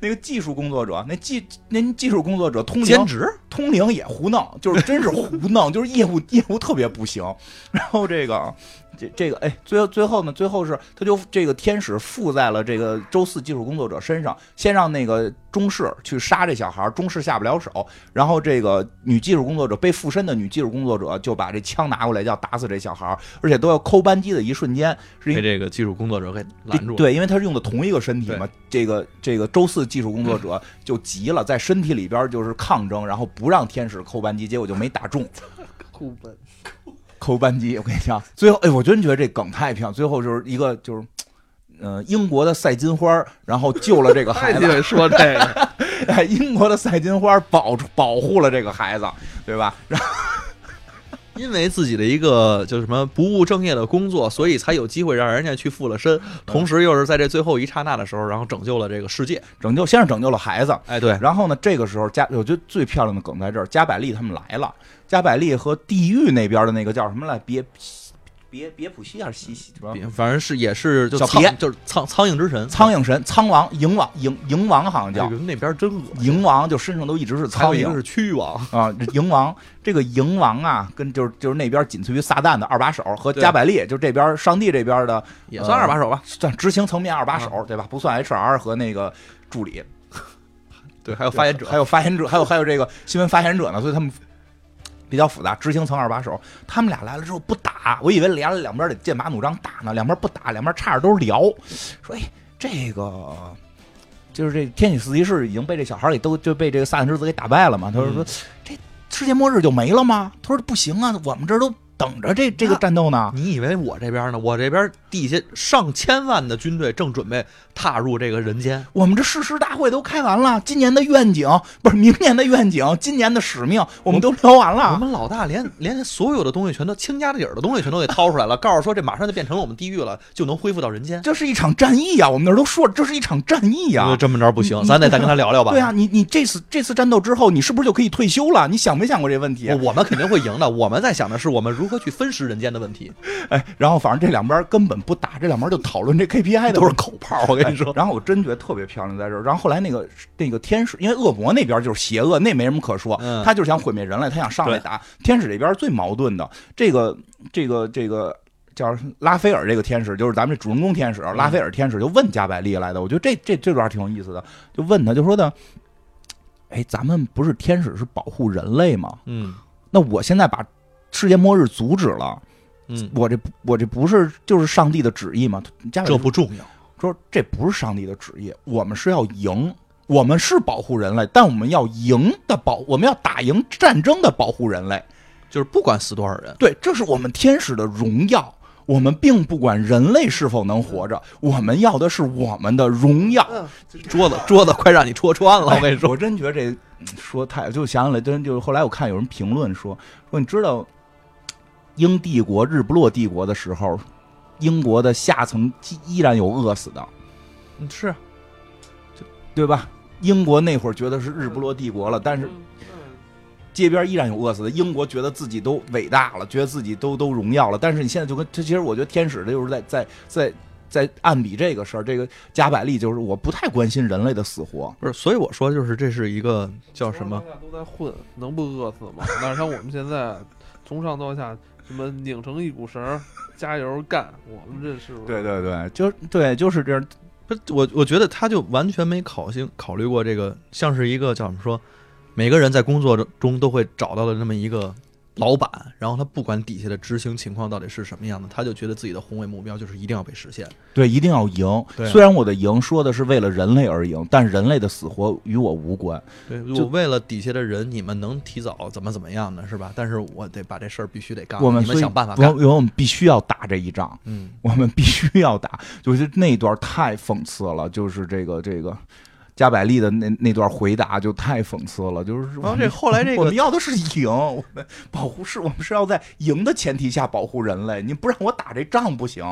那个技术工作者，那技那技术工作者通灵兼职通灵也胡弄，就是真是胡弄，[laughs] 就是业务业务特别不行。然后这个这这个哎，最后最后呢，最后是他就这个天使附在了这个周四技术工作者身上，先让那个中士去杀这小孩，中士下不了手，然后这个女技术工作者被附身的女技术工作者就把这枪拿过来，就要打死这小孩，而且都要扣扳机的一瞬间，是因被这个技术工作者给拦住了。对，因为他是用的同一个身体嘛，这个这个周四技术工作者就急了，在身体里边就是抗争，然后不让天使扣扳机，结果就没打中。[laughs] 酷本扣扳机，我跟你讲，最后哎，我真觉得这梗太漂亮。最后就是一个就是，呃，英国的赛金花，然后救了这个孩子，[laughs] 说这个，[laughs] 哎，英国的赛金花保保护了这个孩子，对吧？然后因为自己的一个就什么不务正业的工作，所以才有机会让人家去附了身，同时又是在这最后一刹那的时候，然后拯救了这个世界。拯救先是拯救了孩子，哎，对，然后呢，这个时候加我觉得最漂亮的梗在这儿，加百利他们来了，加百利和地狱那边的那个叫什么来，别别别普西还是西西反正是也是就苍就是苍苍蝇之神，苍蝇神苍王蝇王蝇蝇王好像叫那边真恶蝇王，就身上都一直是苍蝇是蛆王，啊，蝇王这个蝇王啊，跟就是就是那边仅次于撒旦的二把手和加百利，就这边上帝这边的也算二把手吧。算执行层面二把手，啊对吧？不算 HR 和那个助理，[laughs] 对，还有发言者，还有发言者，还有还有这个新闻发言者呢，所以他们比较复杂。执行层二把手，他们俩来了之后不打，我以为俩两边得剑拔弩张打呢，两边不打，两边差着都聊，说哎这个。就是这天启四骑士已经被这小孩给都就被这个撒旦之子给打败了嘛？他说说、嗯这世界末日就没了吗？他说不行啊，我们这都等着这这个战斗呢。你以为我这边呢？我这边地下上千万的军队正准备踏入这个人间，我们这誓师大会都开完了，今年的愿景不是明年的愿景，今年的使命我们都聊完了我了。们老大连连所有的东西全都倾家底儿的东西全都给掏出来了，[laughs] 告诉说这马上就变成了我们地狱了，就能恢复到人间。这是一场战役呀、我们那儿都说了，这是一场战役呀、这么着不行，咱得再跟他聊聊吧。对啊，你你这次这次战斗之后，你是不是就可以退休了？你想没想过这问题？我们肯定会赢的。我们在想的是我们如何去分食人间的问题，[laughs] 哎，然后反正这两边根本不打，这两边就讨论这 KPI 的都是口炮。我跟你说哎，然后我真觉得特别漂亮，在这儿。然后后来那个那个天使，因为恶魔那边就是邪恶，那没什么可说，嗯他就是想毁灭人类，他想上来打。天使这边最矛盾的，这个这个这个叫拉斐尔这个天使，就是咱们这主人公天使拉斐尔天使，就问加百利来的。我觉得这这这段挺有意思的，就问他，就说的，哎，咱们不是天使是保护人类吗？嗯那我现在把世界末日阻止了，嗯，我这我这不是就是上帝的旨意吗？加百利这不重要。说这不是上帝的旨意，我们是要赢，我们是保护人类，但我们要赢的保，我们要打赢战争的保护人类。就是不管死多少人，对，这是我们天使的荣耀。我们并不管人类是否能活着，我们要的是我们的荣耀。桌子桌子快让你戳穿了。我跟你说，我真觉得这嗯说太就想起来，真就是后来我看有人评论说说，你知道英帝国日不落帝国的时候，英国的下层依然有饿死的，嗯是对吧？英国那会儿觉得是日不落帝国了，但是街边依然有饿死的。英国觉得自己都伟大了，觉得自己都都荣耀了。但是你现在就跟这，其实我觉得天使的就是在在在在暗比这个事儿。这个加百利就是我不太关心人类的死活，不是？所以我说，就是这是一个叫什么？大家都在混，能不饿死吗？[laughs] 哪像我们现在从上到下，什么拧成一股绳，加油干，我们这是对对对，就对，就是这样。不我，我觉得他就完全没考性考虑过这个，像是一个叫什么说，每个人在工作中都会找到的那么一个老板，然后他不管底下的执行情况到底是什么样的，他就觉得自己的宏伟目标就是一定要被实现。对，一定要赢。虽然我的赢说的是为了人类而赢，但人类的死活与我无关。对，就我为了底下的人，你们能提早怎么怎么样呢是吧？但是我得把这事儿必须得干，我们想办法干。因为我们必须要打这一仗。嗯，我们必须要打，就是那一段太讽刺了，就是这个这个加百利的那那段回答就太讽刺了，就是然后这后来这个我们要的是赢，我们保护是，我们是要在赢的前提下保护人类，你不让我打这仗不行，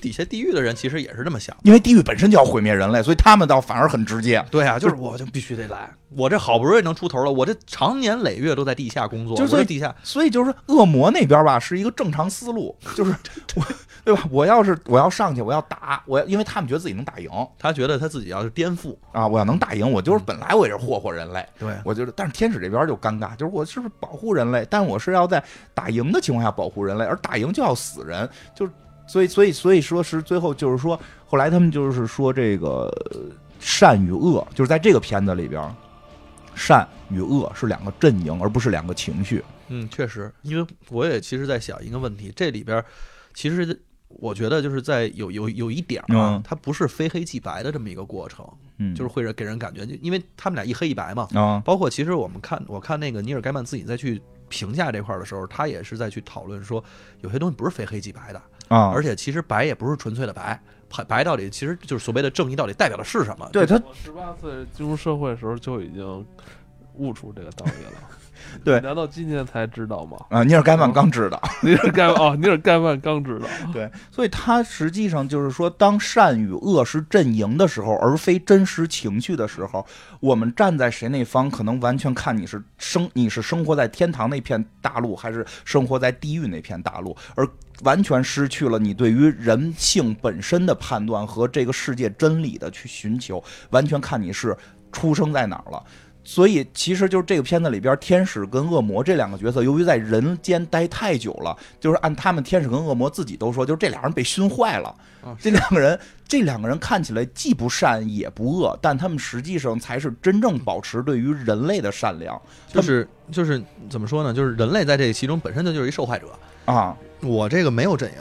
底下地狱的人其实也是这么想。因为地狱本身就要毁灭人类，所以他们倒反而很直接。对啊，就是我就必须得来，我这好不容易能出头了，我这长年累月都在地下工作，就是我这地下所以就是说恶魔那边吧是一个正常思路，[laughs] 就是我对吧？[laughs] 我要是我要上去，我要打，我要因为他们觉得自己能打赢他觉得他自己要是颠覆，啊，我要能打赢，我就是本来我也是霍霍人类。对我觉得，但是天使这边就尴尬，就是我是不是保护人类，但我是要在打赢的情况下保护人类，而打赢就要死人，就是所以所以所以说是最后就是说，后来他们就是说这个呃善与恶，就是在这个片子里边，善与恶是两个阵营，而不是两个情绪。嗯，确实，因为我也其实在想一个问题，这里边儿其实我觉得就是在有有有一点儿啊，嗯它不是非黑即白的这么一个过程，嗯，就是会给人感觉，就因为他们俩一黑一白嘛，啊，包括其实我们看我看那个尼尔盖曼自己再去评价这块儿的时候，他也是在去讨论说，有些东西不是非黑即白的，啊，而且其实白也不是纯粹的白，白白到底其实就是所谓的正义到底代表的是什么？对他我十八岁进入社会的时候就已经悟出这个道理了。[laughs] 对难道今天才知道吗？啊，尼尔盖曼刚知道。[laughs] 尼尔盖哦，尼尔盖曼 [laughs] 刚知道。对，所以他实际上就是说，当善与恶是阵营的时候，而非真实情绪的时候，我们站在谁那方，可能完全看你是生你是生活在天堂那片大陆，还是生活在地狱那片大陆，而完全失去了你对于人性本身的判断和这个世界真理的去寻求，完全看你是出生在哪儿了。所以，其实就是这个片子里边，天使跟恶魔这两个角色，由于在人间待太久了，就是按他们天使跟恶魔自己都说，就是这俩人被熏坏了。啊这两个人，[laughs] 这两个人看起来既不善也不恶，但他们实际上才是真正保持对于人类的善良。就是就是怎么说呢？就是人类在这其中本身就是一受害者。啊，我这个没有阵营，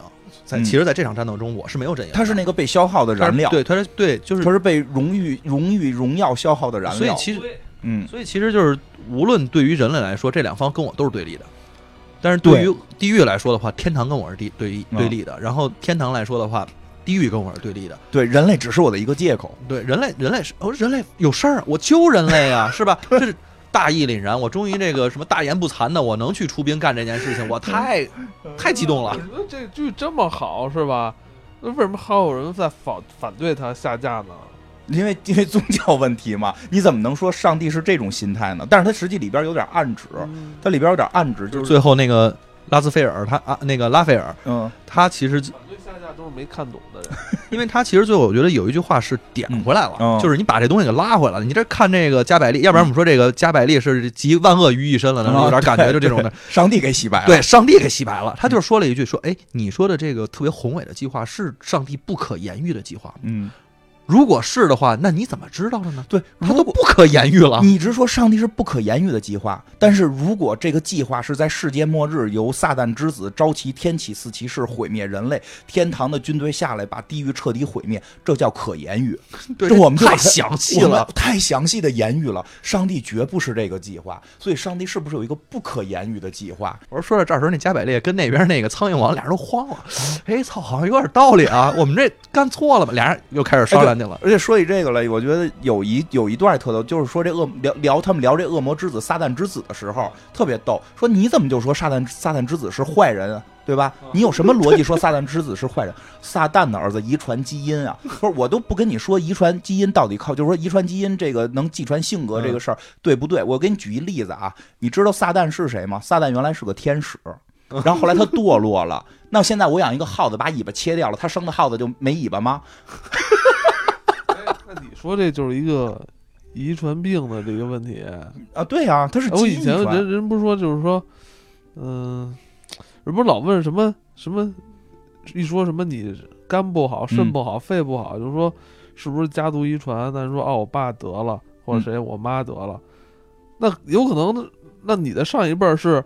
在嗯其实，在这场战斗中我是没有阵营的。他是那个被消耗的燃料，对，他是对，就是他是被荣誉、荣誉、荣耀消耗的燃料。所以其实嗯，所以其实就是，无论对于人类来说，这两方跟我都是对立的。但是对于地狱来说的话，天堂跟我是对对立嗯对立的。然后天堂来说的话，地狱跟我是对立的。对，人类只是我的一个借口。对，人类人类是哦，人类有事儿，我救人类啊，[laughs] 是吧？这是大义凛然，我终于这个什么大言不惭的，我能去出兵干这件事情，我太太激动了。这剧这么好是吧？那为什么还有人在反反对他下架呢？因为因为宗教问题嘛，你怎么能说上帝是这种心态呢？但是它实际里边有点暗指，嗯它里边有点暗指，就是最后那个拉斯菲尔，他啊，那个拉斐尔，嗯他其实反对下架都是没看懂的人。[laughs] 因为他其实最后我觉得有一句话是点回来了，就是你把这东西给拉回来了。你这看这个加百利，要不然我们说这个加百利是集万恶于一身了，然后有点感觉就这种的。上帝给洗白了。对，上帝给洗白了。他就是说了一句说，哎，你说的这个特别宏伟的计划是上帝不可言喻的计划？嗯，如果是的话，那你怎么知道的呢？对，他都不可言喻了。你直说上帝是不可言喻的计划，但是如果这个计划是在世界末日由撒旦之子召集天启四骑士毁灭人类，天堂的军队下来把地狱彻底毁灭，这叫可言喻。对这我们太详细了。太详细的言语了。上帝绝不是这个计划，所以上帝是不是有一个不可言喻的计划？我说说到这儿时候，那加百列跟那边那个苍蝇王俩人都慌了。哎，操，好像有点道理啊，我们这干错了吧？俩人又开始商量去了。而且说起这个来，我觉得有一有一段特逗，就是说这恶聊聊他们聊这恶魔之子撒旦之子的时候，特别逗。说你怎么就说撒旦撒旦之子是坏人啊？对吧？你有什么逻辑说撒旦之子是坏人？撒旦的儿子遗传基因啊！不是，我都不跟你说遗传基因到底靠，就是说遗传基因这个能继传性格这个事儿、对不对？我给你举一例子啊，你知道撒旦是谁吗？撒旦原来是个天使，[laughs] 然后后来他堕落了。那现在我养一个耗子，把尾巴切掉了，他生的耗子就没尾巴吗？[laughs] 说这就是一个遗传病的这个问题。啊，对呀、他是哎我以前人人不是说就是说，嗯、人不是老问什么什么，一说什么你肝不好、肾嗯不好、肺不好，就是说是不是家族遗传？但是说哦，我爸得了，或者嗯谁我妈得了，那有可能，那你的上一辈是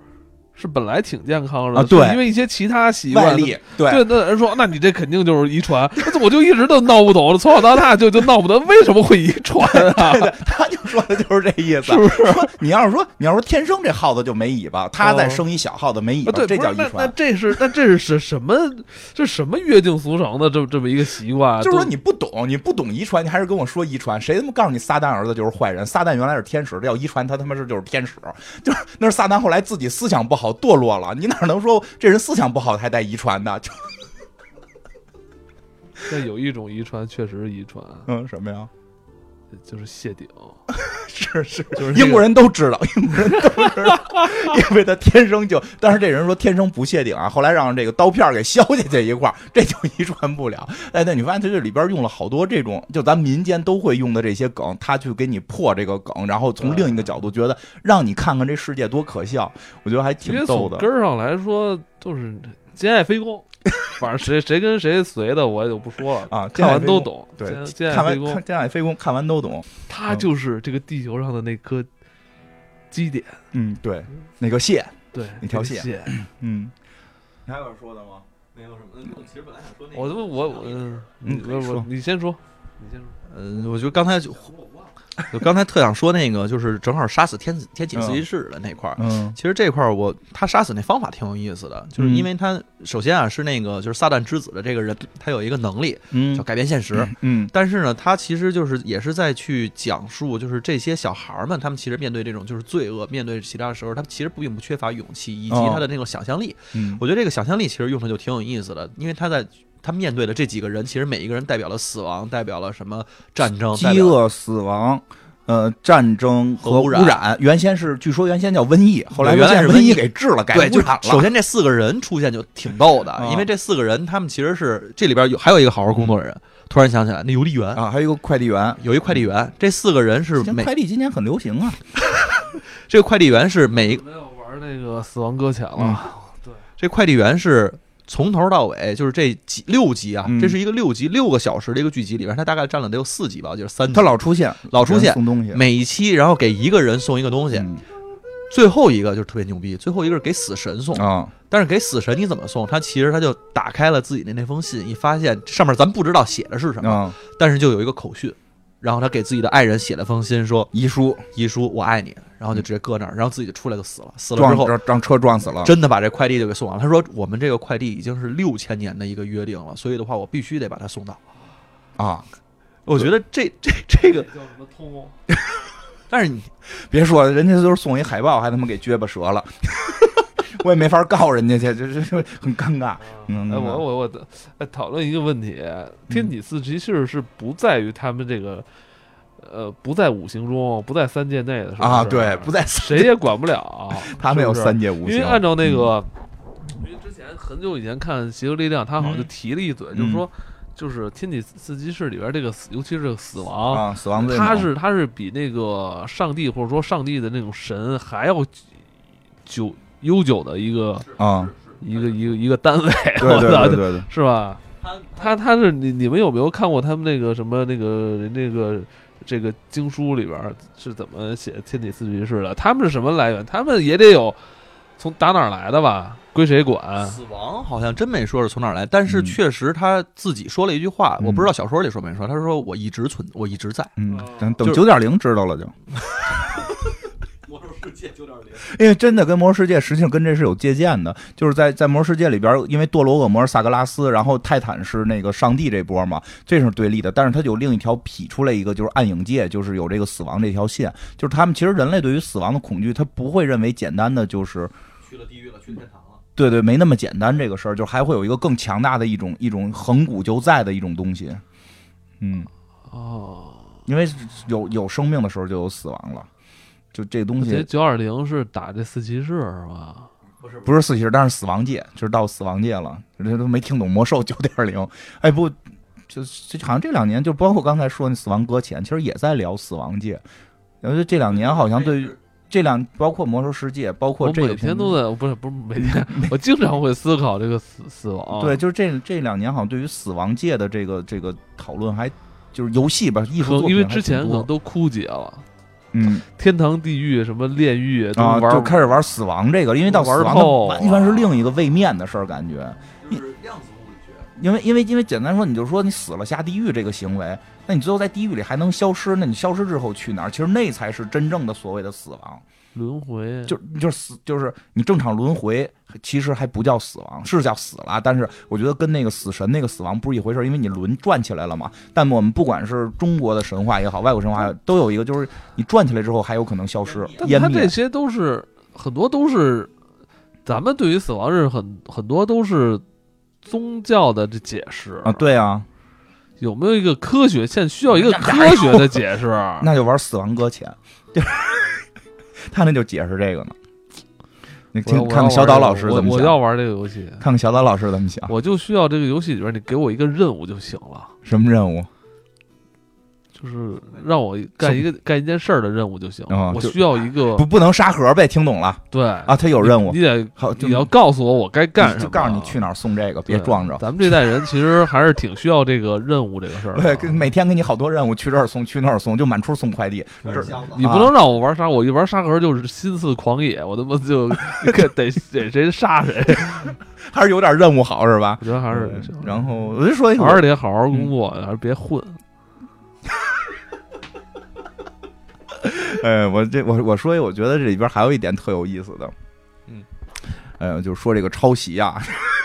是本来挺健康的，啊对因为一些其他习惯。外力，对对，那人说，那你这肯定就是遗传，[laughs] 那我就一直都闹不懂，从小到大就就闹不懂为什么会遗传啊？对对，[laughs] 他就说的就是这意思，是不是？说你要是说你要说天生这耗子就没尾巴，他再哦生一小耗子没尾啊，巴，这叫遗传。那这是那这是什什么？这什么约定俗成的这这么一个习惯？[laughs] 就是说你不懂，你不懂遗传，你还是跟我说遗传，谁他妈告诉你撒旦儿子就是坏人？撒旦原来是天使，这叫遗传，他他妈是就是天使，就是那是撒旦后来自己思想不好堕落了，你哪能说这人思想不好还带遗传的？就 [laughs] 但有一种遗传确实是遗传，嗯什么呀？就是谢顶，[laughs] 是是，就是这个英国人都知道，[laughs] 英国人都知道，因为他天生就，但是这人说天生不谢顶啊，后来让这个刀片给削下去一块儿，这就遗传不了。哎，那你发现他这里边用了好多这种，就咱民间都会用的这些梗，他去给你破这个梗，然后从另一个角度觉得让你看看这世界多可笑，我觉得还挺逗的。根儿上来说就是兼爱非攻，反正谁谁跟谁随的我也就不说了啊看完兼爱非攻都懂。对兼，爱非攻完看，天外飞宫，看完都懂。他就是这个地球上的那颗基点，嗯，对，那个线，对，那条线。嗯，你还有说的吗？没有什么，其实本来想说我都我我嗯，嗯我我你先说，你先说。嗯，我觉得刚才就就刚才特想说那个，就是正好杀死天子天启四骑士的那块儿。嗯其实这块儿我他杀死那方法挺有意思的，就是因为他首先啊是那个就是撒旦之子的这个人，他有一个能力嗯叫改变现实，嗯但是呢，他其实就是也是在去讲述，就是这些小孩儿们，他们其实面对这种就是罪恶，面对其他的时候，他们其实并不缺乏勇气以及哦他的那种想象力。嗯我觉得这个想象力其实用的就挺有意思的，因为他在他面对的这几个人，其实每一个人代表了死亡，代表了什么战争，饥饿、死亡。呃，战争和污染染，原先是据说原先叫瘟疫，后来原来是瘟疫给治了，改对，就污染了。首先这四个人出现就挺逗的，啊因为这四个人他们其实是这里边有还有一个好好工作的人，突然想起来那邮递员。啊，还有一个快递员，有一快递员，这四个人是每快递今年很流行啊。[laughs] 这个快递员是每一没有玩那个死亡搁浅了。嗯对，这快递员是从头到尾，就是这几六集啊，嗯这是一个六集六个小时的一个剧集里边，他大概占了得有四集吧，就是三集。他老出现，老出现送东西，每一期，然后给一个人送一个东西，嗯最后一个就是特别牛逼，最后一个是给死神送。啊，但是给死神你怎么送？他其实他就打开了自己的那封信，一发现上面咱不知道写的是什么，啊，但是就有一个口讯，然后他给自己的爱人写了封信，说遗书遗书我爱你，然后就直接搁那儿，然后自己就出来就死了。死了之后，撞让让车撞死了，真的把这快递就给送完了。他说：“我们这个快递已经是六千年的一个约定了，所以的话，我必须得把它送到。啊！”我觉得这这这个，叫什么通？[laughs] 但是你 [laughs] 别说，人家都是送一海报，还他妈给撅巴折了，[laughs] 我也没法告人家去，这这这很尴尬。嗯哎，我我我的哎，讨论一个问题：天启四骑士是不在于他们这个，呃，不在五行中，不在三界内的，啊，对，不在谁也管不了。[laughs] 他没有三界五行，因为按照那个，因为之前很久以前看《邪恶力量》，他好像就提了一嘴，就是说，就是天体四骑士里边这个死，尤其是这个死亡，啊，死亡他是他是比那个上帝或者说上帝的那种神还要久悠久的一个啊，一个一个一个单位，对对对对对，是吧？他他是你你们有没有看过他们那个什么那个那个这个经书里边是怎么写天体四骑士的？他们是什么来源？他们也得有从打哪儿来的吧？归谁管？死亡好像真没说是从哪儿来，但是嗯确实他自己说了一句话，嗯我不知道小说里说没说，他说我一直存，我一直在。嗯哦，等等就是九点零知道了就，[laughs] 界九点零，因为真的跟魔兽世界实际上跟这是有借鉴的，就是在在魔兽世界里边，因为堕落恶魔是萨格拉斯，然后泰坦是那个上帝这波嘛，这是对立的，但是它有另一条劈出来一个就是暗影界，就是有这个死亡这条线，就是他们其实人类对于死亡的恐惧，他不会认为简单的就是去了地狱了，去天堂了。对对，没那么简单这个事儿，就还会有一个更强大的一种一种恒古就在的一种东西，嗯，哦，因为有有生命的时候就有死亡了，就这东西九二零是打这四骑士是吧？不是不是四骑士，但是死亡界，就是到死亡界了，这都没听懂魔兽九点零，哎不，就就好像这两年就包括刚才说那死亡搁浅，其实也在聊死亡界，我觉得这两年好像对于。这两包括魔兽世界，包括这个每天都在，不是不是每天，我经常会思考这个死死亡。对，就是这这两年好像对于死亡界的这个这个讨论还就是游戏吧，艺术作品因为之前可能都枯竭了，嗯天堂、地狱、什么炼狱都啊，就开始玩死亡这个，因为到死玩亡透完全是另一个位面的事儿，感觉。就是量子物理学。因为因为因为简单说，你就说你死了下地狱这个行为，那你最后在地狱里还能消失，那你消失之后去哪儿？其实那才是真正的所谓的死亡，轮回，就就是死，就是你正常轮回，其实还不叫死亡，是叫死了，但是我觉得跟那个死神那个死亡不是一回事，因为你轮转起来了嘛。但我们不管是中国的神话也好，外国神话也好都有一个，就是你转起来之后还有可能消失、但湮灭。他这些都是很多都是咱们对于死亡是很很多都是宗教的这解释啊，，对啊，有没有一个科学？现在需要一个 [laughs] 科学的解释。[laughs] 那就玩死亡搁浅，就 [laughs] 是他那就解释这个呢。你听看看小岛老师怎么想，我我要玩这个游戏，看看小岛老师怎么想，我就需要这个游戏里边你给我一个任务就行了，什么任务？就是让我干一个干一件事儿的任务就行。我需要一个不不能沙盒呗，听懂了对啊？他有任务你，得好，就你要告诉我我该干什么，就告诉你去哪儿送这个，别对撞着。咱们这代人其实还是挺需要这个任务这个事儿的。对，跟每天给你好多任务，去这儿送，去那儿送，就满处送快递。这你不能让我玩沙，我一玩沙盒就是心似狂野，我他妈就 [laughs] 得得谁杀谁。还是有点任务好是吧？我觉得还是对然后我就说一会还是，得好好工作，还是别混。哎，我这我我说一，我觉得这里边还有一点特有意思的，嗯，哎呦，就是说这个抄袭啊，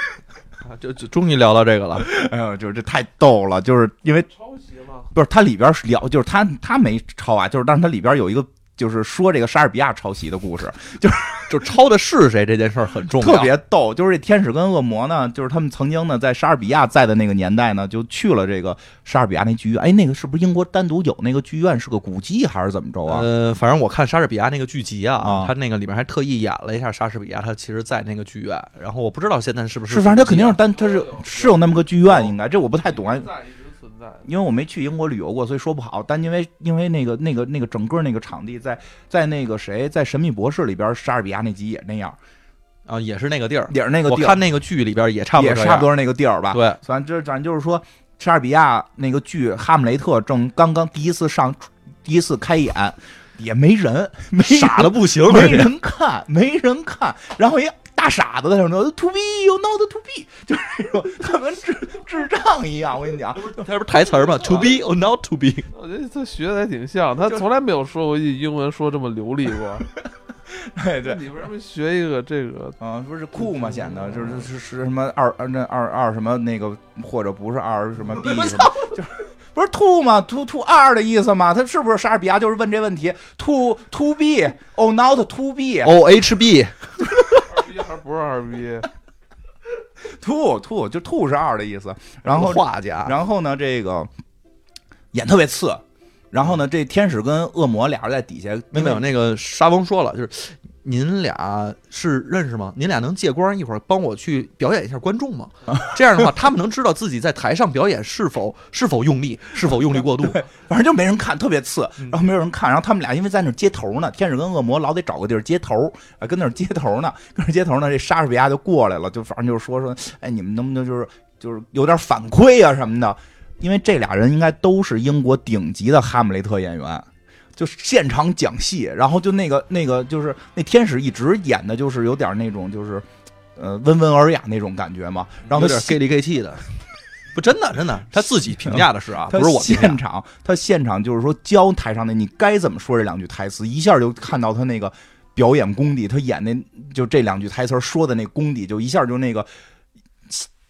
[laughs] 啊就就终于聊到这个了。[laughs] 哎呦，就是这太逗了，就是因为抄袭嘛，不是它里边是聊，就是他他没抄啊，就是但是它里边有一个就是说这个莎士比亚抄袭的故事，[laughs] 就是就抄的是谁这件事儿很重要，特别逗。就是这天使跟恶魔呢，就是他们曾经呢在莎士比亚在的那个年代呢，就去了这个莎士比亚那剧院。哎，那个是不是英国单独有那个剧院是个古迹还是怎么着啊？呃，反正我看莎士比亚那个剧集啊，啊他那个里面还特意演了一下莎士比亚，他其实在那个剧院。然后我不知道现在是不是是，反正他肯定是单，他是是有那么个剧院，应该这我不太懂因为我没去英国旅游过，所以说不好。但因为因为那个那个那个整个那个场地在在那个谁在《神秘博士》里边，莎士比亚那集也那样，啊，也是那个地儿。也是那个地儿，我看那个剧里边也差不多，也差不多是那个地儿吧。对，反正咱就是说，莎士比亚那个剧《哈姆雷特》正刚刚第一次上，第一次开演，也没人，没人傻的不行，没人看，没人看，然后一大傻子在那说 “to be you not to be”，就是那种他跟智智障一样。我跟你讲，他不是台词儿吗？To be or not to be？我觉得他学的还挺像，他从来没有说过英文说这么流利过。[laughs] 哎对。你为什么学一个这个？啊，不是酷吗，显得就是是是什么二呃那二二什么那个或者不是二什么 B [laughs] 什么，就是不是 to 吗？to to 二的意思吗？他是不是莎士比亚就是问这问题？to to be oh not to be O H B [laughs] 二逼还不是二逼？to to 就 to 是二的意思。然后画家，然后呢，这个演特别次。然后呢，这天使跟恶魔俩人在底下，没有没有，那个沙翁说了，就是您俩是认识吗？您俩能借光一会儿帮我去表演一下观众吗？[laughs] 这样的话，他们能知道自己在台上表演是否是否用力，是否用力过度。[laughs] 反正就没人看，特别次，嗯然后没有人看，然后他们俩因为在那儿接头呢，天使跟恶魔老得找个地儿接头，啊，跟那儿接头呢，[laughs] 跟那儿接头呢，这莎士比亚就过来了，就反正就是说说，哎，你们能不能就是就是有点反馈啊什么的，因为这俩人应该都是英国顶级的哈姆雷特演员。就现场讲戏，然后就那个那个就是那天使一直演的就是有点那种就是，呃温文尔雅那种感觉嘛，然后他有点 gay 里 gay 气的，[laughs] 不真的真的，他自己评价的是啊，他不是我。现场，他现场就是说教台上的你该怎么说这两句台词，一下就看到他那个表演功底，他演那就这两句台词说的那功底，就一下就那个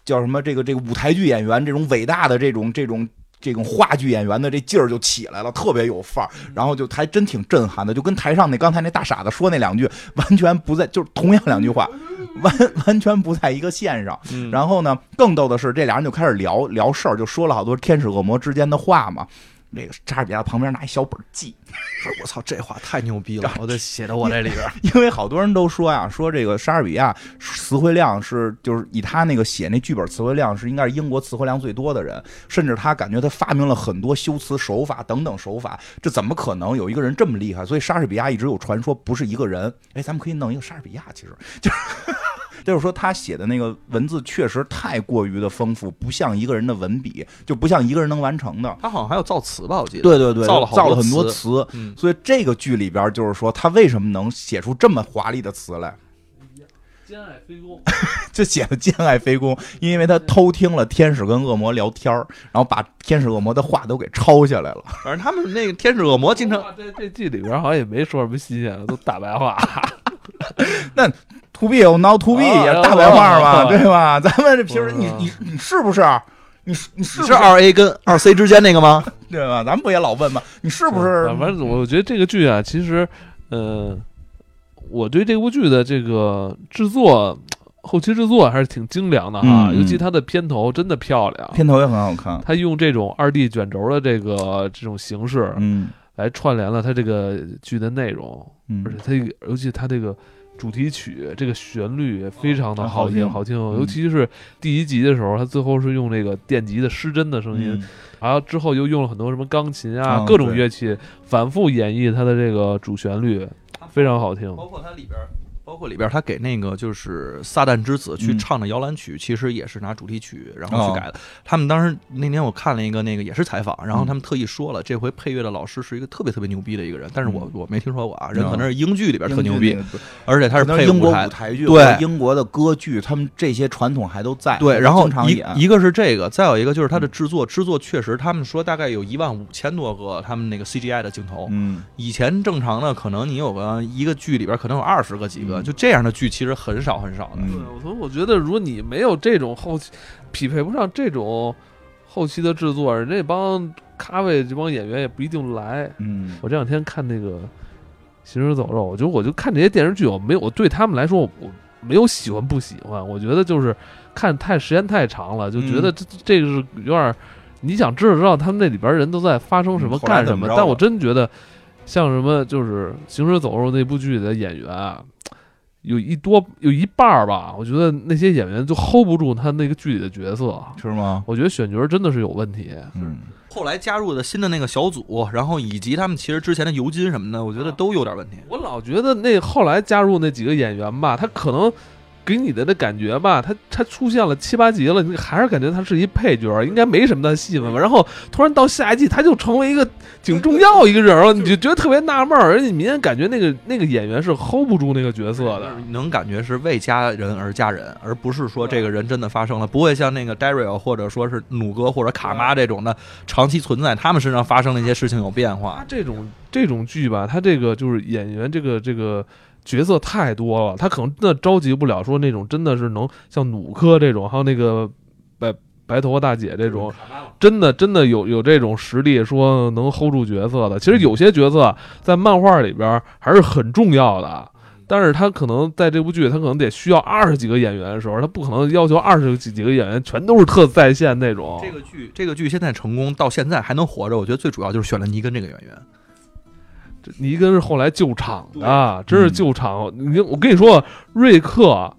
叫什么这个这个舞台剧演员这种伟大的这种这种。这种话剧演员的这劲儿就起来了，特别有范儿，然后就还真挺震撼的，就跟台上那刚才那大傻子说那两句完全不在，就是同样两句话，完完全不在一个线上。嗯然后呢，更逗的是，这俩人就开始聊聊事儿，就说了好多天使恶魔之间的话嘛。这个莎士比亚旁边拿一小本儿记，[laughs] 我操，这话太牛逼了，我得写到我这里边儿。因为好多人都说呀，说这个莎士比亚词汇量是就是以他那个写那剧本词汇量是应该是英国词汇量最多的人，甚至他感觉他发明了很多修辞手法等等手法，这怎么可能有一个人这么厉害？所以莎士比亚一直有传说不是一个人，哎，咱们可以弄一个莎士比亚，其实就是。就是说，他写的那个文字确实太过于的丰富，不像一个人的文笔，就不像一个人能完成的。他好像还有造词吧，我记得。对对对，造了造了很多词词，嗯，所以这个剧里边就是说，他为什么能写出这么华丽的词来？兼爱非攻，[laughs] 就写的兼爱非攻，因为他偷听了天使跟恶魔聊天儿然后把天使恶魔的话都给抄下来了。反正他们那个天使恶魔经常哇这这剧里边好像也没说什么新鲜的，都大白话。[laughs] to be or not to be 啊也是大白话嘛，啊对吧？[laughs] 咱们这平时你啊你你是不是？你是你是是二 A 跟二 C 之间那个吗？[laughs] 对吧？咱们不也老问吗？你是不是？反正我觉得这个剧啊，其实，呃，我对这部剧的这个制作。后期制作还是挺精良的哈，尤其它的片头真的漂亮，片头也很好看。它用这种二 D 卷轴的这个这种形式嗯来串联了它这个剧的内容，嗯而且它这个尤其它这个主题曲这个旋律也非常的啊好听，好听好听。嗯尤其是第一集的时候，它最后是用那个电吉的失真的声音，嗯然后之后又用了很多什么钢琴啊、嗯各种乐器，反复演绎它的这个主旋律，非常好听。包括它里边，包包括里边他给那个就是撒旦之子去嗯唱的摇篮曲，其实也是拿主题曲然后哦去改的。他们当时那天我看了一个那个也是采访，然后嗯他们特意说了，这回配乐的老师是一个特别特别牛逼的一个人，但是我嗯我没听说过啊，人哦可能是英剧里边特牛逼而且他是配英国配舞台剧，对英国的歌剧，他们这些传统还都在。对，然后一一个是这个，再有一个就是他的制作，制作确实他们说大概有一万五千多个他们那个 CGI 的镜头。嗯，以前正常的可能你有个一个剧里边可能有二十个几个，嗯就这样的剧其实很少很少的。嗯对，我说我觉得如果你没有这种后期，匹配不上这种后期的制作，人家这帮咖位这帮演员也不一定来。嗯我这两天看那个《行尸走肉》，我觉得我就看这些电视剧，我没有我对他们来说，我我没有喜欢不喜欢，我觉得就是看太时间太长了，就觉嗯得这、这个是有点儿，你想知道知道他们那里边人都在发生什么嗯干什么，但我真觉得像什么就是《行尸走肉》那部剧里的演员啊。有一多有一半儿吧，我觉得那些演员就 hold 不住他那个剧里的角色，是吗？我觉得选角真的是有问题。嗯，后来加入的新的那个小组，然后以及他们其实之前的尤金什么的，我觉得都有点问题。我老觉得那后来加入那几个演员吧，他可能给你的那感觉吧，他他出现了七八集了，你还是感觉他是一配角，应该没什么的戏份吧。然后突然到下一季，他就成为一个挺重要一个人了，你就觉得特别纳闷儿，而且你明显感觉那个那个演员是 hold 不住那个角色的。能感觉是为家人而家人，而不是说这个人真的发生了，不会像那个 Daryl 或者说是努哥或者卡妈这种的长期存在，他们身上发生的一些事情有变化。这种这种剧吧，他这个就是演员这个这个角色太多了，他可能真的召集不了说那种真的是能像努科这种，还有那个白白头发大姐这种，真的真的有有这种实力说能 hold 住角色的。其实有些角色在漫画里边还是很重要的。但是他可能在这部剧，他可能得需要二十几个演员的时候，他不可能要求二十几几个演员全都是特在线那种。这个剧，这个剧现在成功到现在还能活着，我觉得最主要就是选了尼根这个演员。这尼根是后来救场的，真是救场。你我跟你说，瑞克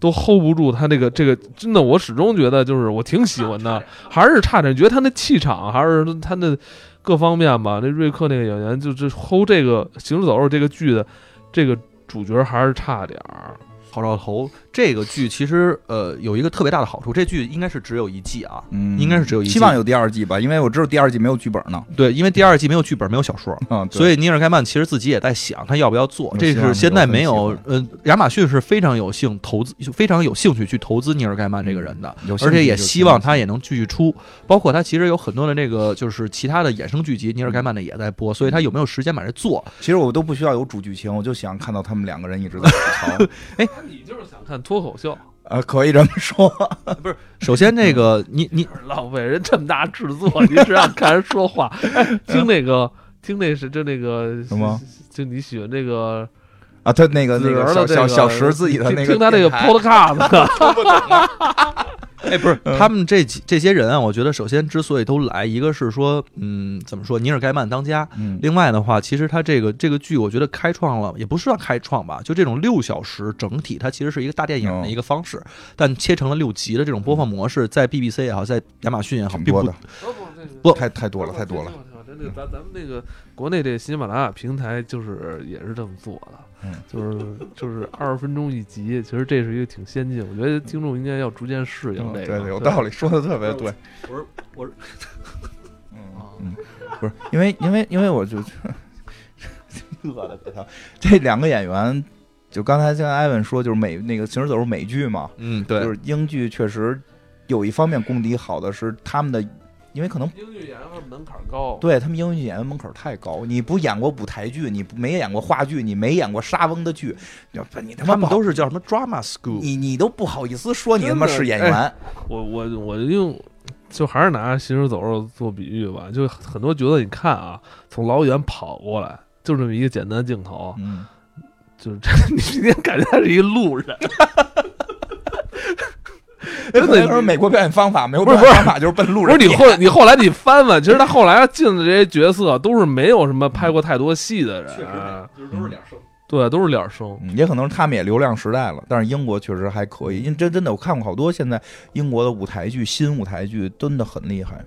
都 hold 不住他那个这个，真的，我始终觉得就是我挺喜欢的，还是差点，觉得他那气场还是他那各方面吧。那瑞克那个演员就是 hold 这个《行尸走肉》这个剧的这个主角还是差点儿。好兆头这个剧其实呃有一个特别大的好处，这剧应该是只有一季啊，嗯，应该是只有一季希望有第二季吧，因为我知道第二季没有剧本呢。对，因为第二季没有剧本，没有小说，[laughs] 嗯，所以尼尔盖曼其实自己也在想他要不要做。这是现在没有呃，亚马逊是非常有兴投资，非常有兴趣去投资尼尔盖曼这个人的。有兴而且也希望他也能继续出，包括他其实有很多的那个就是其他的衍生剧集，尼尔盖曼的也在播，所以他有没有时间把这做？其实我都不需要有主剧情，我就想看到他们两个人一直在吐槽。[laughs] [laughs] 哎你就是想看脱口秀，啊，可以这么说。[laughs] 不是首先，这个 [laughs] 你你浪费人这么大制作，[laughs] 你是让看人说话，哎听那个听那是就那个什么？就你喜欢这个。啊，他那个那个小小小石自己的听那个听他那个 podcast，[laughs] [laughs] 哎，不是他们这几这些人啊，我觉得首先之所以都来，一个是说，嗯，怎么说，尼尔盖曼当家，嗯，另外的话，其实他这个这个剧，我觉得开创了，也不是说开创吧，就这种六小时整体，它其实是一个大电影的一个方式，但切成了六集的这种播放模式，在 BBC 也好，在亚马逊也好，并不挺多的，不太太多了，太多了。。真的，咱咱们那个国内这喜马拉雅平台就是也是这么做的，嗯。就是就是二十分钟一集，其实这是一个挺先进，我觉得听众应该要逐渐适应这个。嗯对对，有道理，说的特别对。我是我是嗯 [laughs] 嗯，不是因为因为因为我就 [laughs] 乐了可操，这两个演员，就刚才跟艾文说，就是美那个《行尸走肉》美剧嘛，嗯，对，就是英剧确实有一方面功底好的是他们的，因为可能英语演员门槛高，对他们英语演员门槛太高，你不演过舞台剧，你不没演过话剧，你没演过莎翁的剧，你你他妈他们不都是叫什么 drama school，你你都不好意思说你他妈是演员，我我我用。就还是拿《行尸走肉》做比喻吧，就很多角色，你看啊，从老远跑过来，就这么一个简单镜头，嗯，就是这，你今天感觉他是一路人，[laughs] [laughs] 真的说美国表演方法没有表演方法就是奔路人，不是你后你后来你翻翻，其实他后来进的这些角色都是没有什么拍过太多戏的人，就是都是脸生。对，都是脸生。嗯也可能是他们也流量时代了，但是英国确实还可以，因为真真的我看过好多现在英国的舞台剧，新舞台剧真的很厉害。